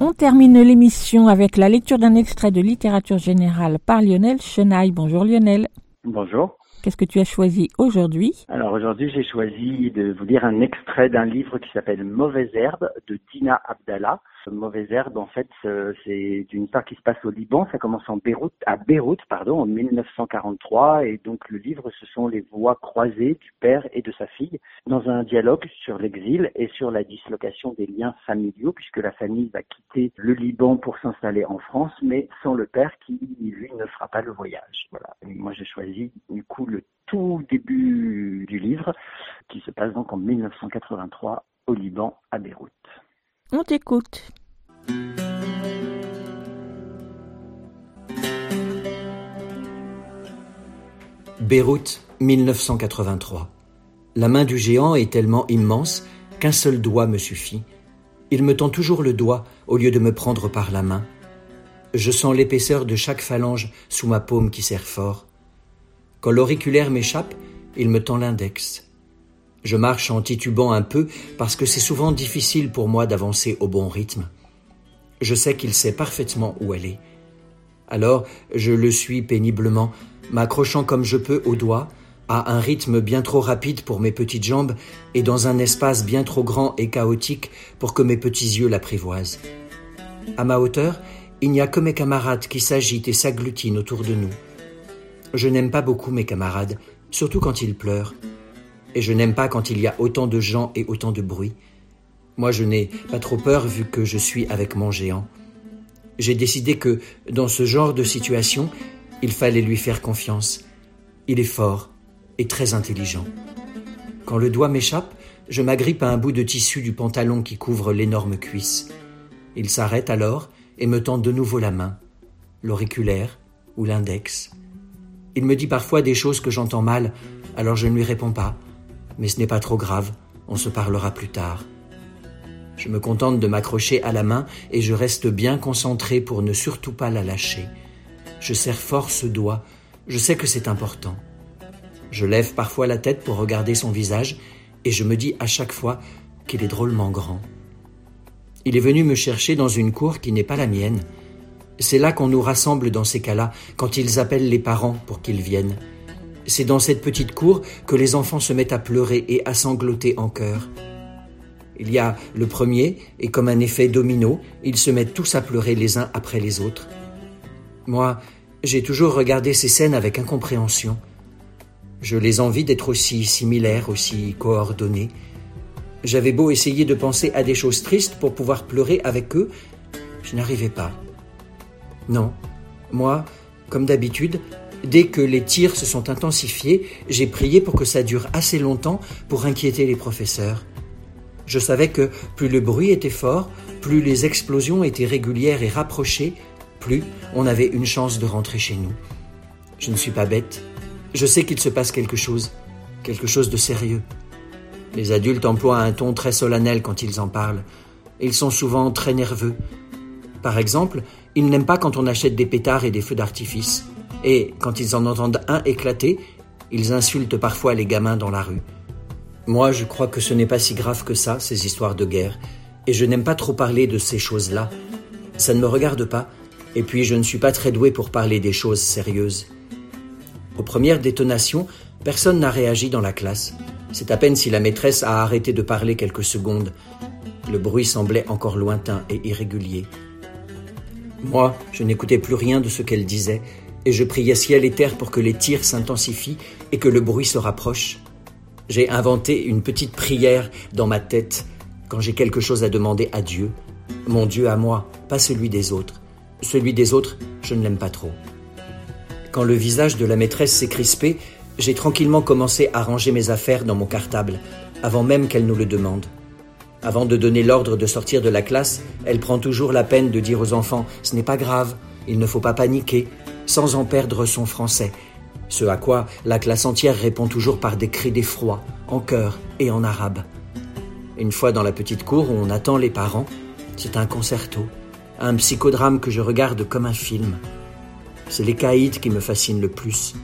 S1: On termine l'émission avec la lecture d'un extrait de littérature générale par Lionel Chenaille. Bonjour Lionel.
S23: Bonjour.
S1: Qu'est-ce que tu as choisi aujourd'hui?
S23: Alors aujourd'hui, j'ai choisi de vous lire un extrait d'un livre qui s'appelle Mauvaise herbe de Dina Abdallah. Mauvaise herbe, en fait, euh, c'est une histoire qui se passe au Liban. Ça commence en Beyrouth, à Beyrouth, pardon, en 1943. Et donc, le livre, ce sont les voix croisées du père et de sa fille dans un dialogue sur l'exil et sur la dislocation des liens familiaux, puisque la famille va quitter le Liban pour s'installer en France, mais sans le père qui, lui, ne fera pas le voyage. Voilà. moi, j'ai choisi, du coup, le tout début du livre, qui se passe donc en 1983 au Liban, à Beyrouth.
S1: On t'écoute.
S24: Beyrouth, 1983. La main du géant est tellement immense qu'un seul doigt me suffit. Il me tend toujours le doigt au lieu de me prendre par la main. Je sens l'épaisseur de chaque phalange sous ma paume qui serre fort. Quand l'auriculaire m'échappe, il me tend l'index. Je marche en titubant un peu parce que c'est souvent difficile pour moi d'avancer au bon rythme. Je sais qu'il sait parfaitement où aller. Alors je le suis péniblement, m'accrochant comme je peux au doigt, à un rythme bien trop rapide pour mes petites jambes et dans un espace bien trop grand et chaotique pour que mes petits yeux l'apprivoisent. À ma hauteur, il n'y a que mes camarades qui s'agitent et s'agglutinent autour de nous. Je n'aime pas beaucoup mes camarades, surtout quand ils pleurent et je n'aime pas quand il y a autant de gens et autant de bruit. Moi, je n'ai pas trop peur vu que je suis avec mon géant. J'ai décidé que, dans ce genre de situation, il fallait lui faire confiance. Il est fort et très intelligent. Quand le doigt m'échappe, je m'agrippe à un bout de tissu du pantalon qui couvre l'énorme cuisse. Il s'arrête alors et me tend de nouveau la main, l'auriculaire ou l'index. Il me dit parfois des choses que j'entends mal, alors je ne lui réponds pas. Mais ce n'est pas trop grave, on se parlera plus tard. Je me contente de m'accrocher à la main et je reste bien concentré pour ne surtout pas la lâcher. Je serre fort ce doigt, je sais que c'est important. Je lève parfois la tête pour regarder son visage et je me dis à chaque fois qu'il est drôlement grand. Il est venu me chercher dans une cour qui n'est pas la mienne. C'est là qu'on nous rassemble dans ces cas-là, quand ils appellent les parents pour qu'ils viennent. C'est dans cette petite cour que les enfants se mettent à pleurer et à sangloter en chœur. Il y a le premier, et comme un effet domino, ils se mettent tous à pleurer les uns après les autres. Moi, j'ai toujours regardé ces scènes avec incompréhension. Je les envie d'être aussi similaires, aussi coordonnés. J'avais beau essayer de penser à des choses tristes pour pouvoir pleurer avec eux, je n'arrivais pas. Non, moi, comme d'habitude, dès que les tirs se sont intensifiés, j'ai prié pour que ça dure assez longtemps pour inquiéter les professeurs. Je savais que plus le bruit était fort, plus les explosions étaient régulières et rapprochées, plus on avait une chance de rentrer chez nous. Je ne suis pas bête. Je sais qu'il se passe quelque chose, quelque chose de sérieux. Les adultes emploient un ton très solennel quand ils en parlent. Ils sont souvent très nerveux. Par exemple, ils n'aiment pas quand on achète des pétards et des feux d'artifice. Et quand ils en entendent un éclater, ils insultent parfois les gamins dans la rue. Moi, je crois que ce n'est pas si grave que ça, ces histoires de guerre, et je n'aime pas trop parler de ces choses-là. Ça ne me regarde pas, et puis je ne suis pas très doué pour parler des choses sérieuses. Aux premières détonations, personne n'a réagi dans la classe. C'est à peine si la maîtresse a arrêté de parler quelques secondes. Le bruit semblait encore lointain et irrégulier. Moi, je n'écoutais plus rien de ce qu'elle disait, et je priais ciel et terre pour que les tirs s'intensifient et que le bruit se rapproche. J'ai inventé une petite prière dans ma tête quand j'ai quelque chose à demander à Dieu. Mon Dieu à moi, pas celui des autres. Celui des autres, je ne l'aime pas trop. Quand le visage de la maîtresse s'est crispé, j'ai tranquillement commencé à ranger mes affaires dans mon cartable, avant même qu'elle nous le demande. Avant de donner l'ordre de sortir de la classe, elle prend toujours la peine de dire aux enfants ⁇ Ce n'est pas grave, il ne faut pas paniquer ⁇ sans en perdre son français. Ce à quoi la classe entière répond toujours par des cris d'effroi, en chœur et en arabe. Une fois dans la petite cour où on attend les parents, c'est un concerto, un psychodrame que je regarde comme un film. C'est les caïds qui me fascinent le plus.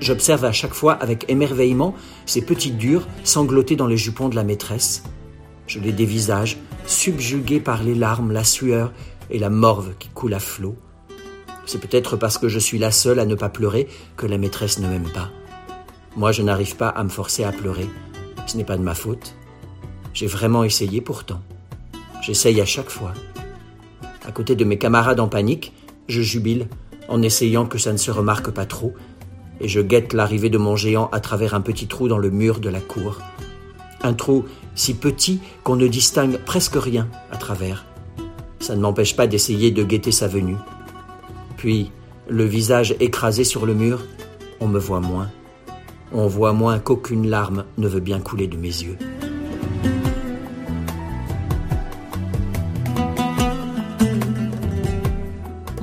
S24: J'observe à chaque fois avec émerveillement ces petites dures sangloter dans les jupons de la maîtresse. Je les dévisage, subjugués par les larmes, la sueur et la morve qui coule à flot. C'est peut-être parce que je suis la seule à ne pas pleurer que la maîtresse ne m'aime pas. Moi, je n'arrive pas à me forcer à pleurer. Ce n'est pas de ma faute. J'ai vraiment essayé pourtant. J'essaye à chaque fois. À côté de mes camarades en panique, je jubile en essayant que ça ne se remarque pas trop, et je guette l'arrivée de mon géant à travers un petit trou dans le mur de la cour. Un trou si petit qu'on ne distingue presque rien à travers. Ça ne m'empêche pas d'essayer de guetter sa venue. Puis, le visage écrasé sur le mur, on me voit moins. On voit moins qu'aucune larme ne veut bien couler de mes yeux.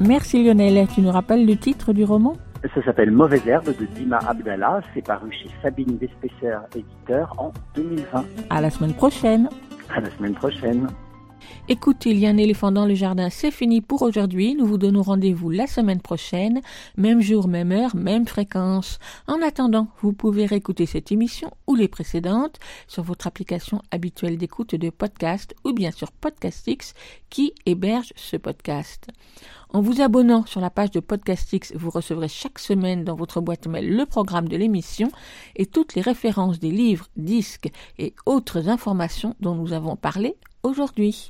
S1: Merci Lionel. Tu nous rappelles le titre du roman?
S23: Ça s'appelle Mauvaise herbe de Dima Abdallah. C'est paru chez Sabine Vespesser, éditeur, en 2020.
S1: À la semaine prochaine.
S23: À la semaine prochaine.
S1: Écoutez, il y a un éléphant dans le jardin, c'est fini pour aujourd'hui. Nous vous donnons rendez-vous la semaine prochaine, même jour, même heure, même fréquence. En attendant, vous pouvez réécouter cette émission ou les précédentes sur votre application habituelle d'écoute de podcast ou bien sur Podcastix qui héberge ce podcast. En vous abonnant sur la page de Podcastix, vous recevrez chaque semaine dans votre boîte mail le programme de l'émission et toutes les références des livres, disques et autres informations dont nous avons parlé aujourd'hui.